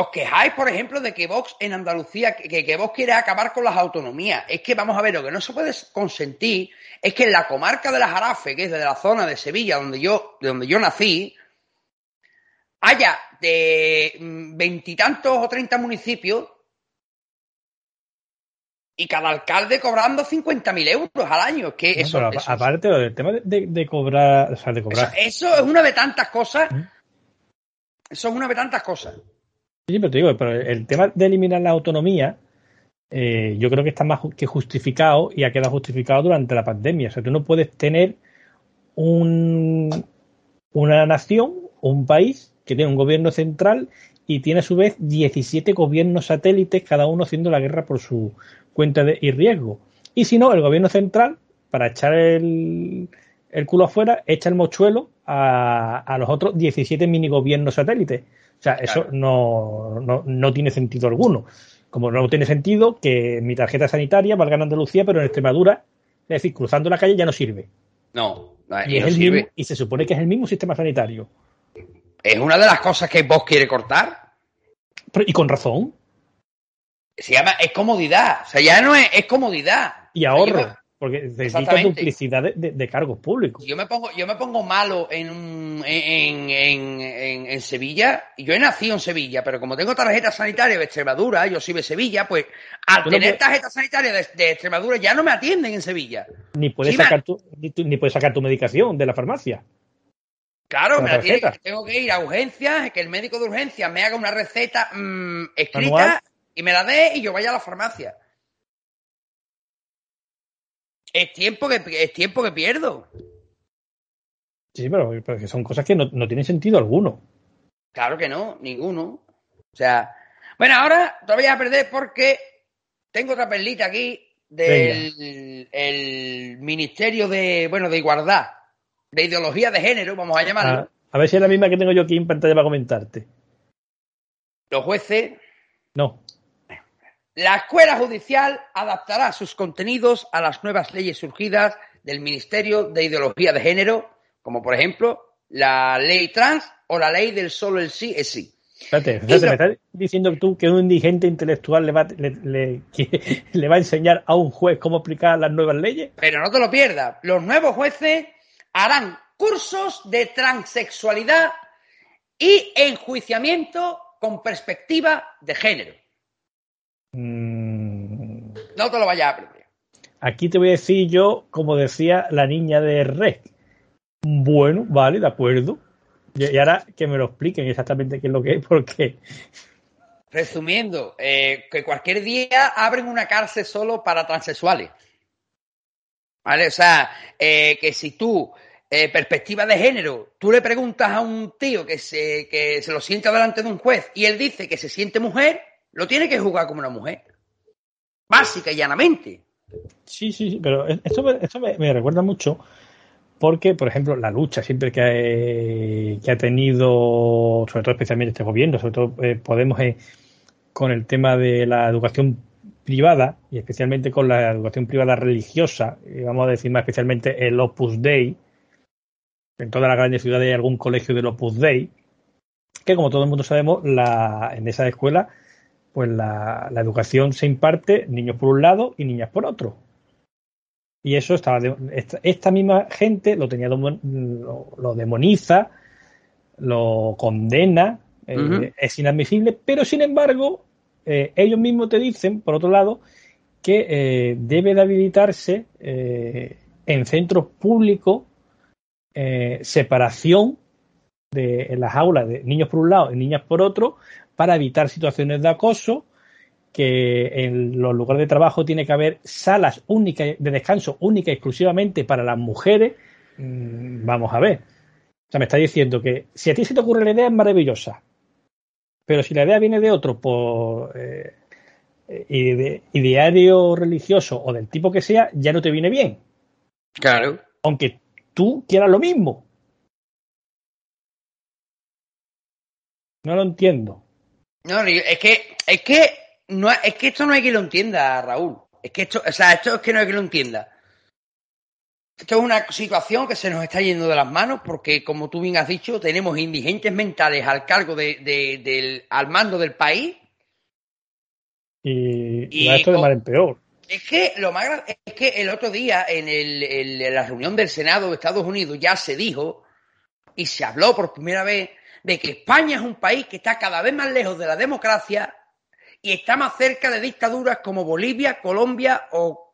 Os quejáis, por ejemplo, de que Vox en Andalucía, que, que Vox quiere acabar con las autonomías. Es que vamos a ver, lo que no se puede consentir es que en la comarca de la Jarafe, que es de la zona de Sevilla, donde yo, de donde yo nací, haya de mm, veintitantos o treinta municipios y cada alcalde cobrando 50.000 euros al año. Que eso, aparte del tema de, cobrar, de cobrar. Eso, es una de tantas cosas. ¿Mm? Eso es una de tantas cosas. Sí, pero te digo, pero el tema de eliminar la autonomía, eh, yo creo que está más que justificado y ha quedado justificado durante la pandemia. O sea, tú no puedes tener un, una nación un país que tiene un gobierno central y tiene a su vez 17 gobiernos satélites, cada uno haciendo la guerra por su cuenta de, y riesgo. Y si no, el gobierno central, para echar el, culo afuera, echa el mochuelo a, a los otros 17 mini gobiernos satélites. O sea, eso no, no, no, tiene sentido alguno. Como no tiene sentido que mi tarjeta sanitaria valga en Andalucía, pero en Extremadura, es decir, cruzando la calle ya no sirve. No, y, es el Mismo, y se supone que es el mismo sistema sanitario. Es una de las cosas que vos quiere cortar. y con razón. Se llama, es comodidad. O sea, ya no es, es comodidad. Y ahorro. Porque necesita duplicidad de, cargos públicos. Yo me pongo, yo me pongo malo en, en, en, en, Sevilla. Yo he nacido en Sevilla, pero como tengo tarjeta sanitaria de Extremadura, yo soy de Sevilla, pues al tener tarjeta sanitaria de, Extremadura ya no me atienden en Sevilla. Ni puedes, sacar tu, ni, puedes sacar tu medicación de la farmacia. Claro, me la tengo que ir a urgencias, que el médico de urgencias me haga una receta mm, escrita y me la dé y yo vaya a la farmacia. Es tiempo que, es tiempo que pierdo. Sí, pero, son cosas que no, tienen sentido alguno. Claro que no, ninguno. O sea, bueno, ahora te voy a perder porque tengo otra perlita aquí del el Ministerio de, bueno, de Igualdad, de Ideología de Género, vamos a llamarlo. Ah, a ver si es la misma que tengo yo aquí en pantalla para comentarte. Los jueces. No. La Escuela Judicial adaptará sus contenidos a las nuevas leyes surgidas del Ministerio de Ideología de Género, como por ejemplo la ley trans o la ley del solo el sí es sí. Espérate, ¿me estás diciendo tú que un indigente intelectual le va, le, va a enseñar a un juez cómo aplicar las nuevas leyes? Pero no te lo pierdas. Los nuevos jueces harán cursos de transexualidad y enjuiciamiento con perspectiva de género. Mm. No te lo vayas a aprender. Aquí te voy a decir yo, como decía la niña de Rec. Bueno, vale, de acuerdo. Y ahora que me lo expliquen exactamente qué es lo que es, porque. Resumiendo, eh, que cualquier día abren una cárcel solo para transexuales. ¿Vale? O sea, eh, que si tú, eh, perspectiva de género, tú le preguntas a un tío que se, que se lo sienta delante de un juez y él dice que se siente mujer, lo tiene que jugar como una mujer. Básica y llanamente. Sí, sí, sí, pero esto, me, me, recuerda mucho porque, por ejemplo, la lucha siempre que ha, que ha tenido, sobre todo especialmente este gobierno, sobre todo eh, Podemos eh, con el tema de la educación privada y especialmente con la educación privada religiosa, y vamos a decir más especialmente el Opus Dei, en todas las grandes ciudades hay algún colegio del Opus Dei, que como todo el mundo sabemos, la, en esa escuela, pues la, la educación se imparte niños por un lado y niñas por otro. Y eso estaba esta, misma gente lo tenía lo, demoniza, lo condena, eh, es inadmisible, pero sin embargo, eh, ellos mismos te dicen, por otro lado, que eh, debe de habilitarse en centros públicos separación de en las aulas de niños por un lado y niñas por otro para evitar situaciones de acoso que en los lugares de trabajo tiene que haber salas únicas de descanso única y exclusivamente para las mujeres, mm, vamos a ver. O sea, me está diciendo que si a ti se te ocurre la idea es maravillosa, pero si la idea viene de otro por eh, ideario religioso o del tipo que sea, ya no te viene bien. Claro. Aunque tú quieras lo mismo. No lo entiendo. No, es que, es que no, es que esto no hay que lo entienda, Raúl. Es que esto, o sea, esto es que no hay que lo entienda. Esto es una situación que se nos está yendo de las manos porque, como tú bien has dicho, tenemos indigentes mentales al cargo de, del, al mando del país. Y, esto de mal en peor. Es que lo más es que el otro día en, el, en la reunión del Senado de Estados Unidos ya se dijo y se habló por primera vez de que España es un país que está cada vez más lejos de la democracia y está más cerca de dictaduras como Bolivia, Colombia o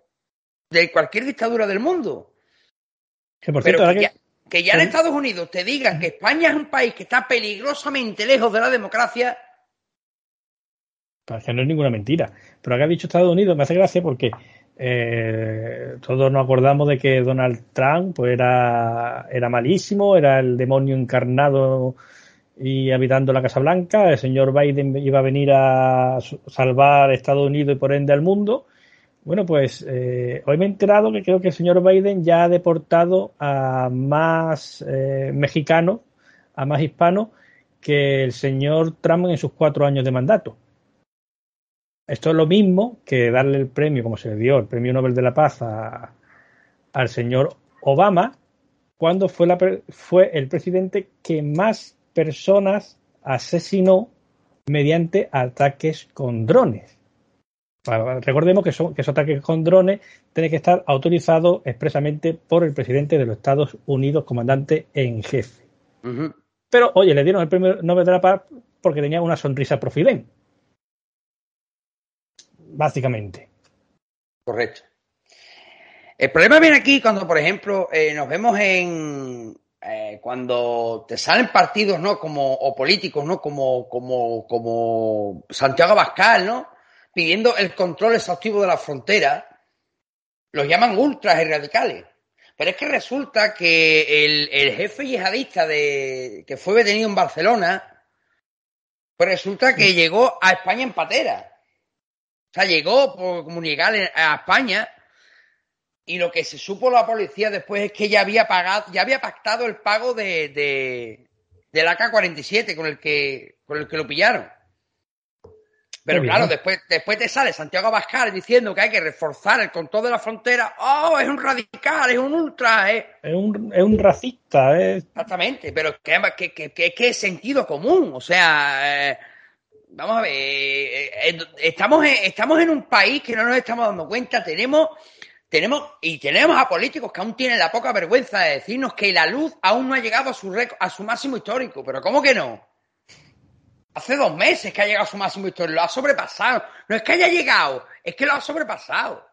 de cualquier dictadura del mundo. Que, que, ya, en Estados Unidos te digan que España es un país que está peligrosamente lejos de la democracia. Parece que no es ninguna mentira. Pero acá ha dicho Estados Unidos me hace gracia porque eh, todos nos acordamos de que Donald Trump pues, era, era malísimo, era el demonio encarnado y habitando la Casa Blanca. El señor Biden iba a venir a salvar Estados Unidos y por ende al mundo. Bueno, pues eh, hoy me he enterado que creo que el señor Biden ya ha deportado a más eh, mexicanos, a más hispanos, que el señor Trump en sus cuatro años de mandato. Esto es lo mismo que darle el premio, como se le dio el premio Nobel de la Paz al señor Obama, cuando fue, la, fue el presidente que más personas asesinó mediante ataques con drones. Recordemos que, son, que esos ataques con drones tienen que estar autorizados expresamente por el presidente de los Estados Unidos, comandante en jefe. Pero, oye, le dieron el premio Nobel de la Paz porque tenía una sonrisa profidén. Básicamente. Correcto. El problema viene aquí cuando, por ejemplo, eh, nos vemos en, eh, cuando te salen partidos, ¿no? Como, o políticos, ¿no? Como, como, como Santiago Abascal, ¿no? Pidiendo el control exhaustivo de la frontera, los llaman ultras y radicales. Pero es que resulta que el, el jefe yihadista de, que fue detenido en Barcelona, pues resulta que llegó a España en patera. O sea, llegó por comunicar a España y lo que se supo la policía después es que ya había pagado, ya había pactado el pago de, de del AK-47 con el que con el que lo pillaron. Pero claro, después, después te sale Santiago Abascal diciendo que hay que reforzar el control de la frontera. ¡Oh, es un radical, es un ultra! Es, un, es un racista. Exactamente, pero que, que, que, que, es sentido común. O sea, eh, vamos a ver, eh, eh, estamos, estamos en un país que no nos estamos dando cuenta. Tenemos tenemos, y tenemos a políticos que aún tienen la poca vergüenza de decirnos que la luz aún no ha llegado a su, a su máximo histórico. Pero ¿cómo que no? Hace dos meses que ha llegado a su máximo histórico, lo ha sobrepasado. No es que haya llegado, es que lo ha sobrepasado.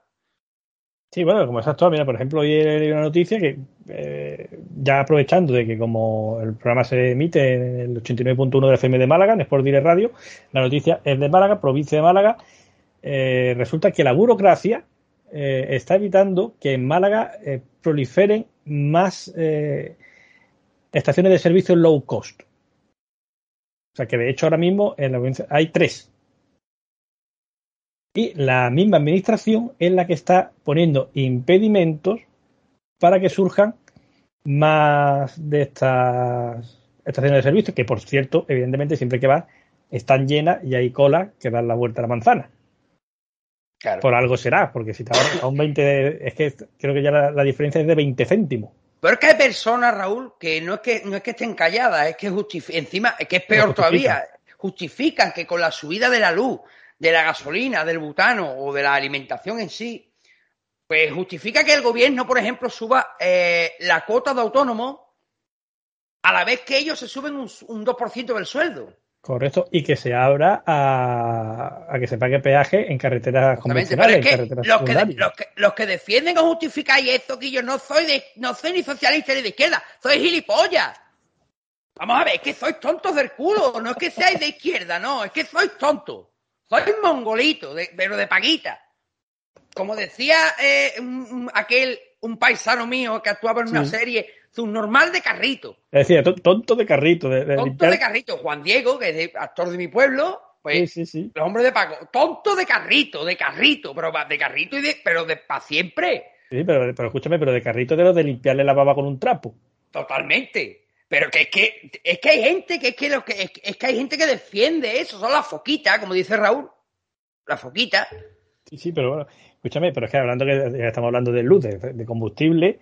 Sí, bueno, como exacto, mira, por ejemplo, hoy leído una noticia que, eh, ya aprovechando de que como el programa se emite en el 89.1 de FM de Málaga, en Sport Direct Radio, la noticia es de Málaga, provincia de Málaga, eh, resulta que la burocracia eh, está evitando que en Málaga eh, proliferen más eh, estaciones de servicio low cost. O sea que de hecho ahora mismo en la hay tres. Y la misma administración es la que está poniendo impedimentos para que surjan más de estas estaciones de servicio, que por cierto, evidentemente, siempre que vas, están llenas y hay cola que dan la vuelta a la manzana. Claro. Por algo será, porque si te a un 20, es que creo que ya la, diferencia es de 20 céntimos. Pero es que hay personas, Raúl, que no es que, no es que estén calladas, es que encima, es que es peor todavía, justifican que con la subida de la luz, de la gasolina, del butano o de la alimentación en sí, pues justifica que el gobierno, por ejemplo, suba eh, la cuota de autónomos a la vez que ellos se suben un, un 2% del sueldo. Correcto, y que se abra a, que se pague peaje en carreteras convencionales, en carreteras los que, los, que, defienden o justificáis esto, que yo no soy de, no soy ni socialista ni de izquierda, soy gilipollas. Vamos a ver, es que sois tontos del culo, no es que seáis de izquierda, no, es que sois tontos. Sois mongolito, pero de paguita. Como decía eh, aquel, un paisano mío que actuaba en una serie, normal de carrito. Es decir, tonto de carrito. De, tonto de carrito. Juan Diego, que es actor de mi pueblo, pues sí, sí, los hombres de Paco. Tonto de carrito, de carrito, pero de carrito y de, pero de para siempre. Sí, pero, pero escúchame, pero de carrito de lo de limpiarle la baba con un trapo. Totalmente. Pero que es que es que hay gente que es que lo que es, que hay gente que defiende eso, son las foquitas, como dice Raúl. Las foquitas. Sí, sí, pero bueno, escúchame, pero es que hablando que estamos hablando de luz, de combustible,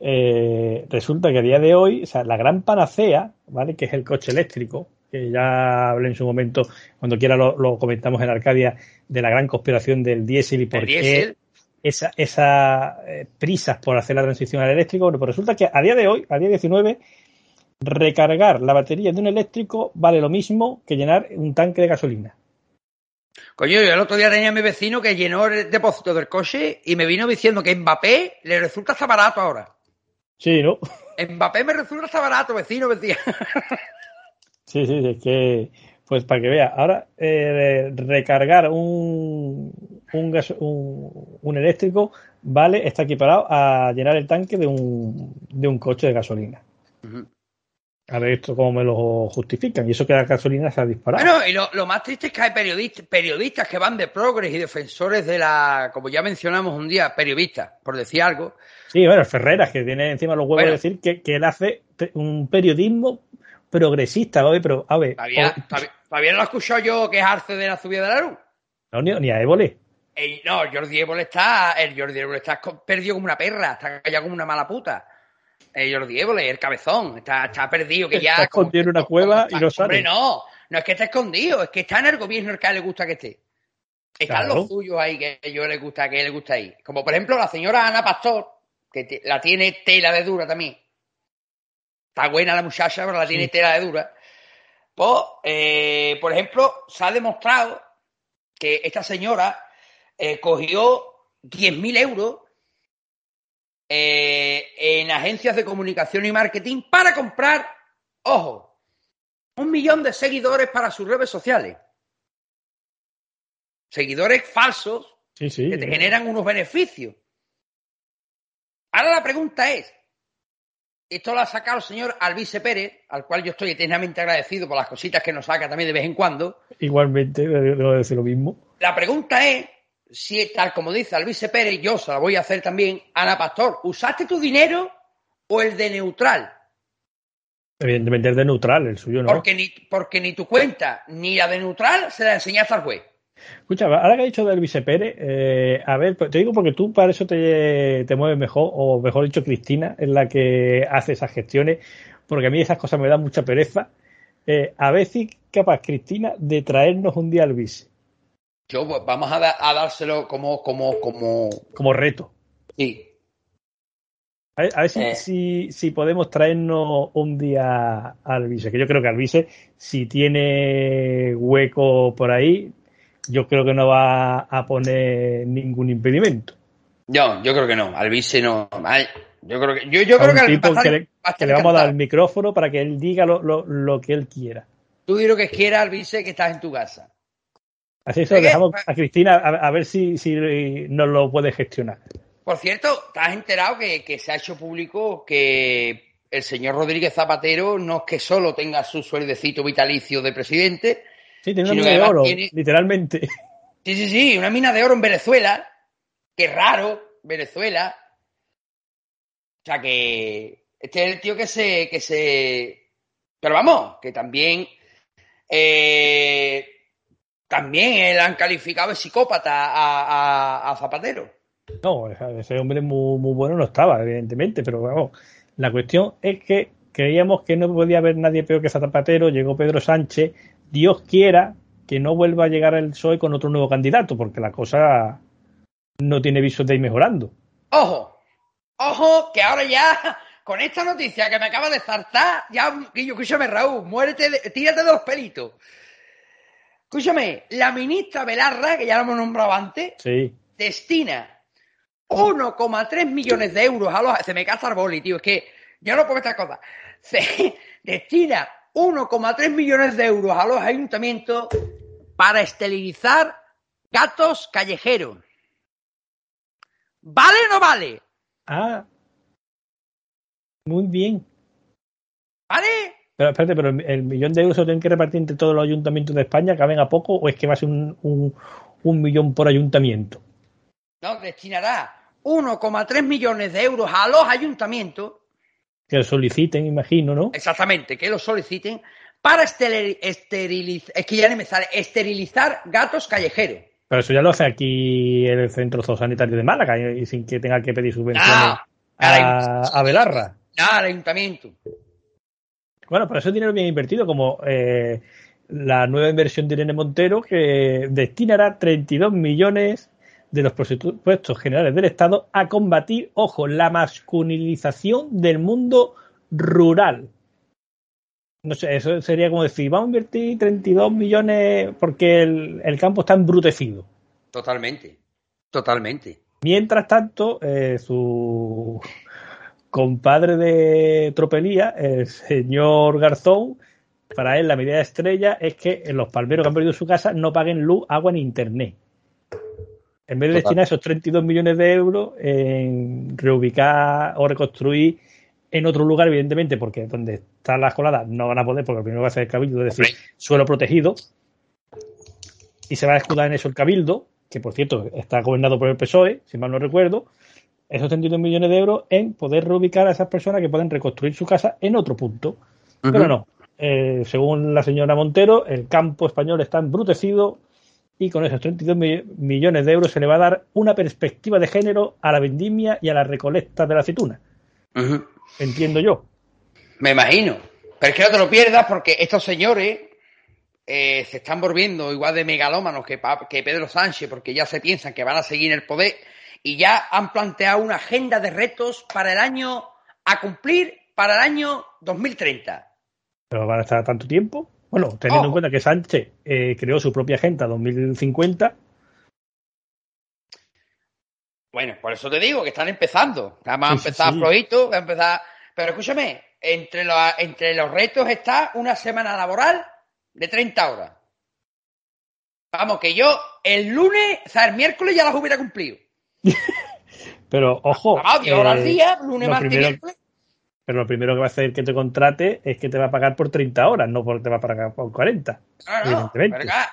eh, resulta que a día de hoy, o sea, la gran panacea, ¿vale? Que es el coche eléctrico, que ya hablé en su momento, cuando quiera lo, comentamos en Arcadia, de la gran conspiración del diésel y por qué esas esa, eh, prisas por hacer la transición al eléctrico. Bueno, pues resulta que a día de hoy, a día 19, recargar la batería de un eléctrico vale lo mismo que llenar un tanque de gasolina. Coño, yo el otro día tenía a mi vecino que llenó el depósito del coche y me vino diciendo que Mbappé le resulta hasta barato ahora. Sí, ¿no? <laughs> Mbappé me resulta barato, vecino, decía. <laughs> sí, sí, es que, pues para que vea, ahora eh, recargar un, un, gas, un, eléctrico vale, está equiparado a llenar el tanque de un, de un coche de gasolina. A ver esto cómo me lo justifican. Y eso que la gasolina se ha disparado. Bueno, y lo, más triste es que hay periodistas, periodistas que van de progres y defensores de la, como ya mencionamos un día, periodistas, por decir algo. Sí, bueno, Ferreras, que tiene encima los huevos de decir que, que, él hace un periodismo progresista, ¿vale? pero a ver. ¿Todavía, no lo escuchado yo quejarse de la subida de la luz? No, ni, a Évole. no, Jordi Évole está, el Jordi Évole está perdido como una perra, está callado como una mala puta el Jordi Évole, el cabezón, está, está perdido, que ya... Está escondido en una cueva y no sale. Hombre, no, no es que esté escondido, es que está en el gobierno el que a él le gusta que esté. Están los suyos ahí que a yo le gusta, que él le gusta ahí. Como por ejemplo la señora Ana Pastor, que la tiene tela de dura también. Está buena la muchacha, pero la tiene tela de dura. Pues, eh, por ejemplo, se ha demostrado que esta señora eh, cogió 10.000 euros eh, en agencias de comunicación y marketing para comprar, ojo, un millón de seguidores para sus redes sociales. Seguidores falsos que te generan unos beneficios. Ahora la pregunta es, esto lo ha sacado el señor Alvise Pérez, al cual yo estoy eternamente agradecido por las cositas que nos saca también de vez en cuando. Igualmente, debo decir lo mismo. La pregunta es, si tal como dice Alvise Pérez, yo se la voy a hacer también, Ana Pastor, ¿usaste tu dinero o el de neutral? Evidentemente el de neutral, el suyo no. Porque ni, porque ni tu cuenta ni la de neutral se la enseñaste al juez. Escucha, ahora que ha dicho de Alvise Pérez, eh, a ver, pues te digo porque tú para eso te, te mueves mejor, o mejor dicho, Cristina es la que hace esas gestiones, porque a mí esas cosas me dan mucha pereza. Eh, a ver si capaz Cristina de traernos un día Alvise. Yo, pues, vamos a, dárselo como, como, como. Como reto. Sí. A ver, eh. si, si, podemos traernos un día al Vise, que yo creo que Alvise, si tiene hueco por ahí, yo creo que no va a poner ningún impedimento. Yo, yo creo que no. Alvise no. Yo creo que, yo, yo creo que, que, le, vamos a dar el micrófono para que él diga lo, lo, lo que él quiera. Tú di lo que quiera, Alvise, que estás en tu casa. Así eso dejamos a Cristina a, ver si, si nos lo puede gestionar. Por cierto, ¿te has enterado que, se ha hecho público que el señor Rodríguez Zapatero no es que solo tenga su sueldecito vitalicio de presidente. Sí, tiene una mina de oro, literalmente. Sí, sí, sí, una mina de oro en Venezuela. Qué raro, Venezuela. O sea que Este es el tío que se. Que se... Pero vamos, que también. Eh, también él han calificado de psicópata a, Zapatero. No, ese hombre muy, muy bueno no estaba, evidentemente, pero vamos, la cuestión es que creíamos que no podía haber nadie peor que Zapatero, llegó Pedro Sánchez, Dios quiera que no vuelva a llegar el PSOE con otro nuevo candidato, porque la cosa no tiene visos de ir mejorando. Ojo, ojo, que ahora ya, con esta noticia que me acaba de zartar, ya, Guillo, escúchame, Raúl, muérete, tírate de los pelitos. Escúchame, la ministra Belarra, que ya lo hemos nombrado antes, destina 1,3 millones de euros a los... Se me casa el boli, tío, es que yo no puedo esta cosa. <laughs> Se destina 1,3 millones de euros a los ayuntamientos para esterilizar gatos callejeros. ¿Vale o no vale? Ah. Muy bien. ¿Vale? Pero espérate, pero el millón de euros se tienen que repartir entre todos los ayuntamientos de España, ¿caben a poco o es que va a ser un, un millón por ayuntamiento? No, destinará 1,3 millones de euros a los ayuntamientos que lo soliciten, imagino, ¿no? Exactamente, que lo soliciten para esterilizar, es que ya me sale, esterilizar gatos callejeros. Pero eso ya lo hace aquí el Centro Sanitario de Málaga y sin que tenga que pedir subvenciones a, a, Belarra. al ayuntamiento. Bueno, pero ese dinero bien invertido, como eh, la nueva inversión de Irene Montero, que destinará 32 millones de los presupuestos generales del Estado a combatir, ojo, la masculinización del mundo rural. No sé, eso sería como decir, vamos a invertir 32 millones porque el, campo está embrutecido. Totalmente, totalmente. Mientras tanto, eh, su compadre de tropelía, el señor Garzón, para él la medida estrella es que los palmeros que han perdido su casa no paguen luz, agua ni internet. En vez de destinar esos 32 millones de euros en reubicar o reconstruir en otro lugar, evidentemente, porque donde están las coladas no van a poder, porque primero va a ser el cabildo, es decir, suelo protegido, y se va a escudar en eso el cabildo, que por cierto está gobernado por el PSOE, si mal no recuerdo, esos 32 millones de euros en poder reubicar a esas personas que pueden reconstruir su casa en otro punto. Pero no, eh, según la señora Montero, el campo español está embrutecido, y con esos 32 millones de euros se le va a dar una perspectiva de género a la vendimia y a la recolecta de la aceituna. Entiendo yo. Me imagino. Pero es que no te lo pierdas porque estos señores eh, se están volviendo igual de megalómanos que, que Pedro Sánchez porque ya se piensan que van a seguir en el poder y ya han planteado una agenda de retos para el año a cumplir para el año 2030. ¿Pero van a estar tanto tiempo? Bueno, teniendo en cuenta que Sánchez eh, creó su propia Agenda 2050. Bueno, por eso te digo que están empezando. Vamos a empezar flojito, a empezar. Pero escúchame, entre los, entre los retos está una semana laboral de 30 horas. Vamos, que yo el lunes, o sea, el miércoles ya las hubiera cumplido. <laughs> Pero, ojo. Vamos, 10 horas al eh, día, lunes, martes, miércoles pero lo primero que va a hacer que te contrate es que te va a pagar por 30 horas, no porque te va a pagar por 40. No, no,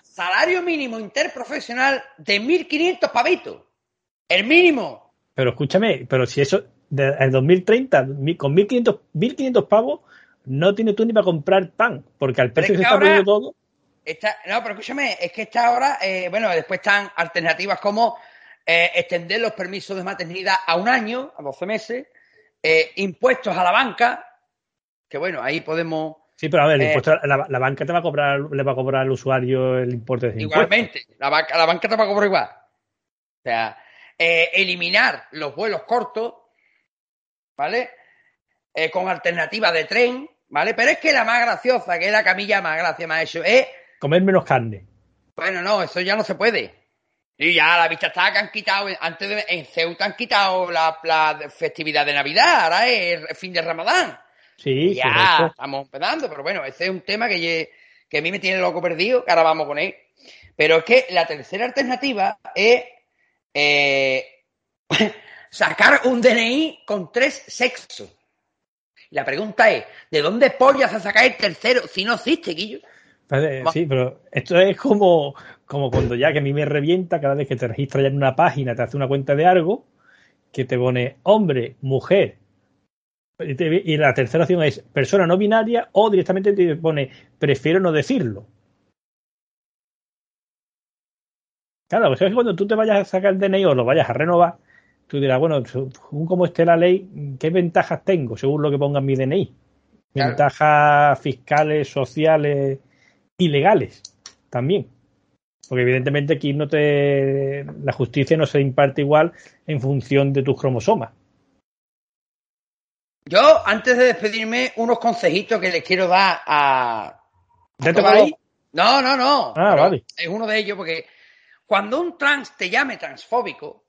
salario mínimo interprofesional de 1.500 pavitos. El mínimo. Pero escúchame, pero si eso, en 2030, con 1.500, 1.500 pavos, no tienes tú ni para comprar pan, porque al precio se está poniendo todo. no, pero escúchame, es que esta hora, eh, bueno, después están alternativas como eh, extender los permisos de maternidad a un año, a 12 meses, eh, impuestos a la banca, que bueno, ahí podemos... Sí, pero a ver, eh, la, banca te va a cobrar, le va a cobrar al usuario el importe de Igualmente, la banca, la banca te va a cobrar igual. O sea, eh, eliminar los vuelos cortos, ¿vale? con alternativa de tren, ¿vale? Pero es que la más graciosa, que es la camilla más gracia, más eso, es... Comer menos carne. Bueno, no, eso ya no se puede. Y ya la vista está que han quitado, antes de, en Ceuta han quitado la, festividad de Navidad, ahora es el fin de Ramadán. Sí, ya estamos empezando, pero bueno, ese es un tema que, que a mí me tiene loco perdido, que ahora vamos con él. Pero es que la tercera alternativa es eh, <laughs> sacar un DNI con tres sexos. La pregunta es, ¿de dónde pollas a sacar el tercero si no existe, Guillo? Sí, pero esto es como, como cuando ya que a mí me revienta cada vez que te registras ya en una página, te hace una cuenta de algo, que te pone hombre, mujer, Y la tercera opción es persona no binaria o directamente te pone prefiero no decirlo. Claro, pues es que cuando tú te vayas a sacar el DNI o lo vayas a renovar, tú dirás, bueno, según como esté la ley, ¿qué ventajas tengo según lo que ponga en mi DNI? Ventajas fiscales, sociales y legales también. Porque evidentemente aquí no te la justicia no se imparte igual en función de tus cromosomas. Yo, antes de despedirme, unos consejitos que les quiero dar a. ¿Ya te ahí? No, no, no. Ah, vale. Es uno de ellos porque cuando un trans te llame transfóbico,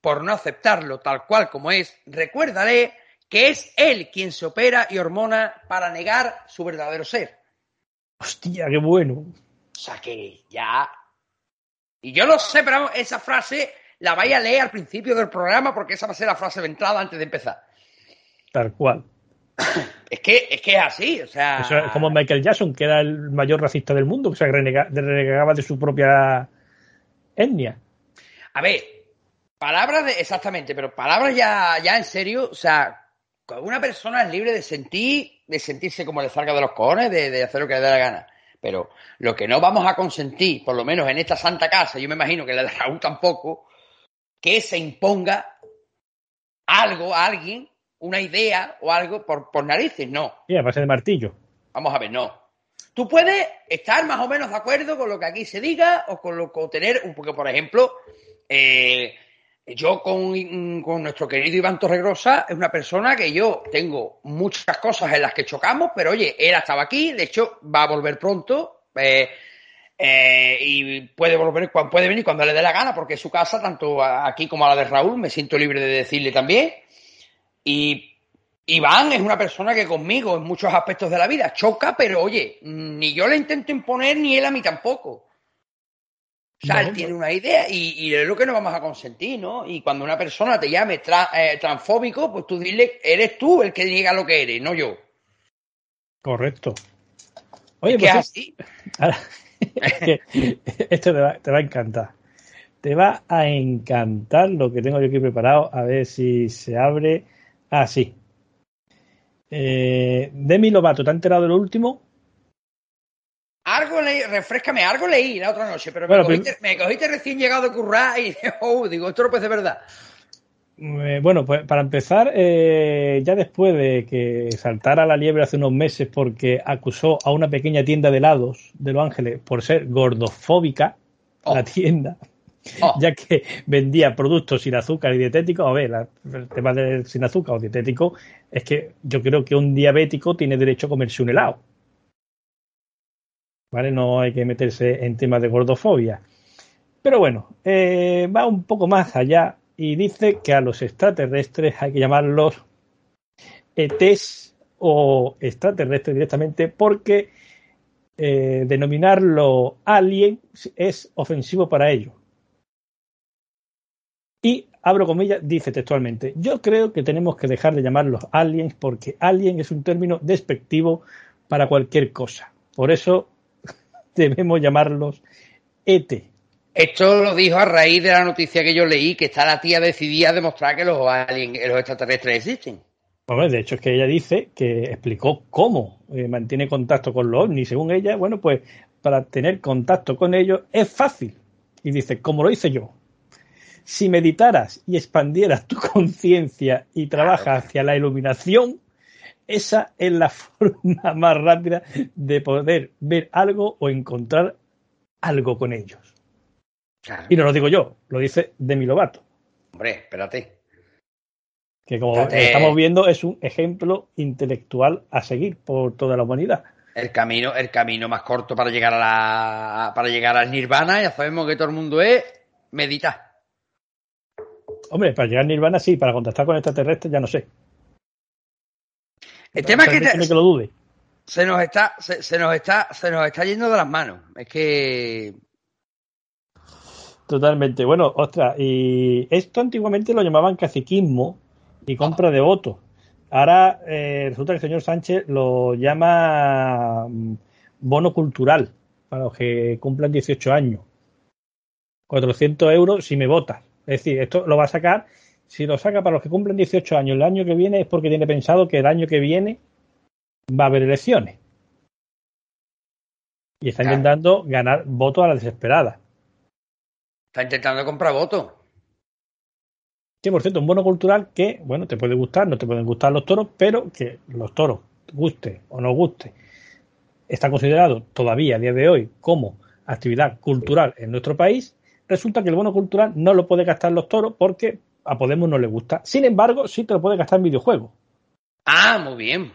por no aceptarlo tal cual como es, recuérdale que es él quien se opera y hormona para negar su verdadero ser. Hostia, qué bueno. O sea que ya. Y yo lo sé, pero esa frase la vaya a leer al principio del programa porque esa va a ser la frase de entrada antes de empezar. Tal cual. <coughs> Es que es, que es así, o sea. es como Michael Jackson, que era el mayor racista del mundo, que se renegaba de su propia etnia. A ver, palabras de. Exactamente, pero palabras ya, ya en serio, o sea, una persona es libre de sentir, de sentirse como le salga de los cojones, de, hacer lo que le dé la gana. Pero lo que no vamos a consentir, por lo menos en esta santa casa, yo me imagino que la de Raúl tampoco, que se imponga algo a alguien, una idea o algo por, por narices, no. Y a base de martillo. Vamos a ver, no. Tú puedes estar más o menos de acuerdo con lo que aquí se diga o con lo que tener, porque por ejemplo, eh, yo con, con, nuestro querido Iván Torregrosa es una persona que yo tengo muchas cosas en las que chocamos, pero oye, él estaba aquí, de hecho va a volver pronto eh, eh, y puede volver cuando puede venir cuando le dé la gana, porque es su casa, tanto aquí como a la de Raúl, me siento libre de decirle también. Y Iván es una persona que conmigo en muchos aspectos de la vida choca, pero oye, ni yo le intento imponer ni él a mí tampoco. O sea, él tiene una idea y, es lo que no vamos a consentir, ¿no? Y cuando una persona te llame eh, transfóbico, pues tú dile, eres tú el que diga lo que eres, no yo. Correcto. Oye, pues así. <laughs> esto te va, te va, a encantar. Te va a encantar lo que tengo yo aquí preparado. A ver si se abre. Ah, sí. Eh, Demi Lovato, ¿te has enterado de lo último? Leí, refrescame, algo leí la otra noche, pero me, cogiste, recién llegado a currar y <laughs> oh, digo, esto no puede ser verdad. Eh, bueno, pues para empezar, eh, ya después de que saltara la liebre hace unos meses porque acusó a una pequeña tienda de helados de Los Ángeles por ser gordofóbica, oh. la tienda, oh. <laughs> ya que vendía productos sin azúcar y dietéticos. A ver, el tema del sin azúcar o dietético es que yo creo que un diabético tiene derecho a comerse un helado. ¿Vale? No hay que meterse en temas de gordofobia. Pero bueno, eh, va un poco más allá y dice que a los extraterrestres hay que llamarlos ETs o extraterrestres directamente porque eh, denominarlo alien es ofensivo para ellos. Y, abro comillas, dice textualmente, yo creo que tenemos que dejar de llamarlos aliens porque alien es un término despectivo para cualquier cosa. Por eso debemos llamarlos ET. Esto lo dijo a raíz de la noticia que yo leí, que está la tía decidida a demostrar que los aliens, los extraterrestres existen. Bueno, de hecho es que ella dice que explicó cómo eh, mantiene contacto con los ovnis. Según ella, bueno, pues para tener contacto con ellos es fácil. Y dice, como lo hice yo. Si meditaras y expandieras tu <laughs> conciencia y trabajas hacia la iluminación, esa es la <laughs> forma más rápida de poder ver algo o encontrar algo con ellos. Y no lo digo yo, lo dice Demi Lovato. Hombre, espérate. Que como estamos viendo es un ejemplo intelectual a seguir por toda la humanidad. El camino, el camino más corto para llegar a la, para llegar al nirvana, ya sabemos que todo el mundo es meditar. Hombre, para llegar al nirvana sí, para contactar con extraterrestres ya no sé. El tema es que, lo dude. Se nos está, se, nos está, se nos está yendo de las manos. Es que Totalmente. Bueno, ostras, y esto antiguamente lo llamaban caciquismo y compra de votos. Ahora eh, resulta que el señor Sánchez lo llama mm, bono cultural para los que cumplan 18 años. 400 euros si me votas. Es decir, esto lo va a sacar si lo saca para los que cumplen 18 años el año que viene es porque tiene pensado que el año que viene va a haber elecciones. Y está intentando ganar votos a la desesperada. Está intentando comprar votos. Que por cierto, un bono cultural que, bueno, te puede gustar, no te pueden gustar los toros, pero que los toros, guste o no guste, está considerado todavía a día de hoy como actividad cultural en nuestro país. Resulta que el bono cultural no lo puede gastar los toros porque a Podemos no le gusta. Sin embargo, sí te lo puede gastar en videojuegos. Ah, muy bien.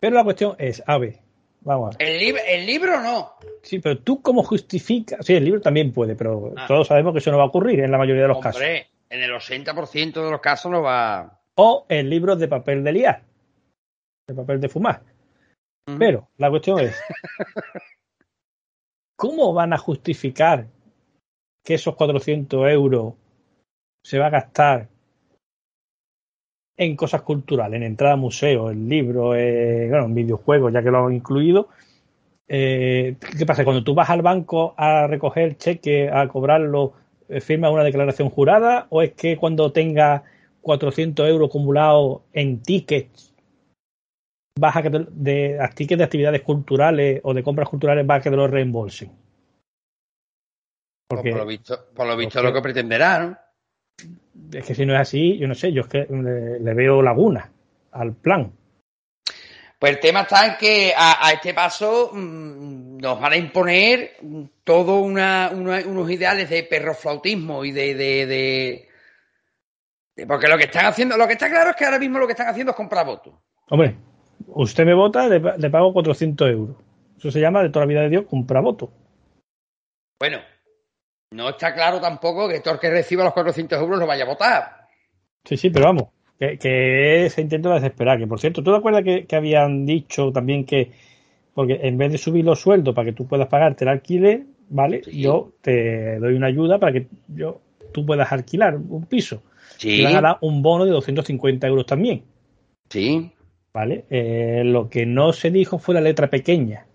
pero la cuestión es, a ver, vamos a ver. ¿El, ¿El, libro no? Sí, pero tú cómo justificas... Sí, el libro también puede, pero ah. todos sabemos que eso no va a ocurrir en la mayoría de los casos. En el 80% de los casos no va... O el libro de papel de liar, de papel de fumar. Pero la cuestión es, <laughs> ¿cómo van a justificar que esos 400 euros se va a gastar en cosas culturales, en entrada a museos, en libros, bueno, en videojuegos, ya que lo han incluido. Eh, ¿Qué pasa? Cuando tú vas al banco a recoger el cheque, a cobrarlo, eh, ¿firmas una declaración jurada? ¿O es que cuando tenga 400 euros acumulados en tickets, vas a que de, tickets de actividades culturales o de compras culturales, vas a que te lo reembolsen? Pues por lo visto, por lo visto lo que pretenderá, ¿no? Es que si no es así, yo no sé, yo es que le, veo laguna al plan. Pues el tema está en que a, este paso mm, nos van a imponer todos unos ideales de perroflautismo y de, de, Porque lo que están haciendo, lo que está claro es que ahora mismo lo que están haciendo es comprar votos. Hombre, usted me vota, le, le pago 400 euros. Eso se llama de toda la vida de Dios comprar votos. Bueno, no está claro tampoco que todo el que reciba los 400 euros lo vaya a votar. Sí, sí, pero vamos, que, que se intenta desesperar. Que por cierto, ¿tú te acuerdas que, habían dicho también que, porque en vez de subir los sueldos para que tú puedas pagarte el alquiler, ¿vale? Yo te doy una ayuda para que yo tú puedas alquilar un piso. Sí. Y van a dar un bono de 250 euros también. Sí. ¿Vale? Eh, lo que no se dijo fue la letra pequeña.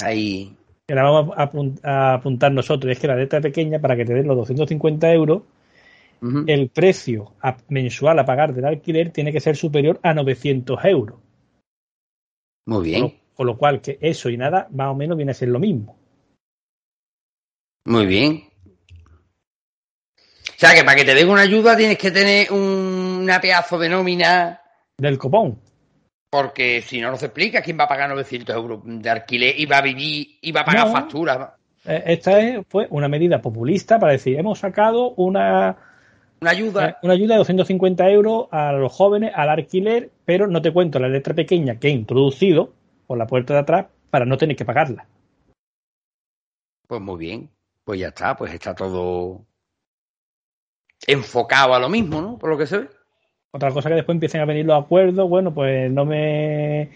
Ahí que la vamos a, apuntar nosotros, es que la letra pequeña, para que te den los 250 euros, el precio mensual a pagar del alquiler tiene que ser superior a 900 euros. Muy bien. Con lo, cual, que eso y nada, más o menos viene a ser lo mismo. Muy bien. O sea, que para que te den una ayuda tienes que tener un, una pedazo de nómina. Del copón. Porque si no nos explica quién va a pagar 900 euros de alquiler y va a vivir y va a pagar facturas. Eh, esta es pues, una medida populista para decir, hemos sacado una, una ayuda. Eh, una ayuda de 250 euros a los jóvenes al alquiler, pero no te cuento la letra pequeña que he introducido por la puerta de atrás para no tener que pagarla. Pues muy bien, pues ya está, pues está todo enfocado a lo mismo, ¿no? Por lo que se ve. Otra cosa que después empiecen a venir los acuerdos, bueno, pues no me...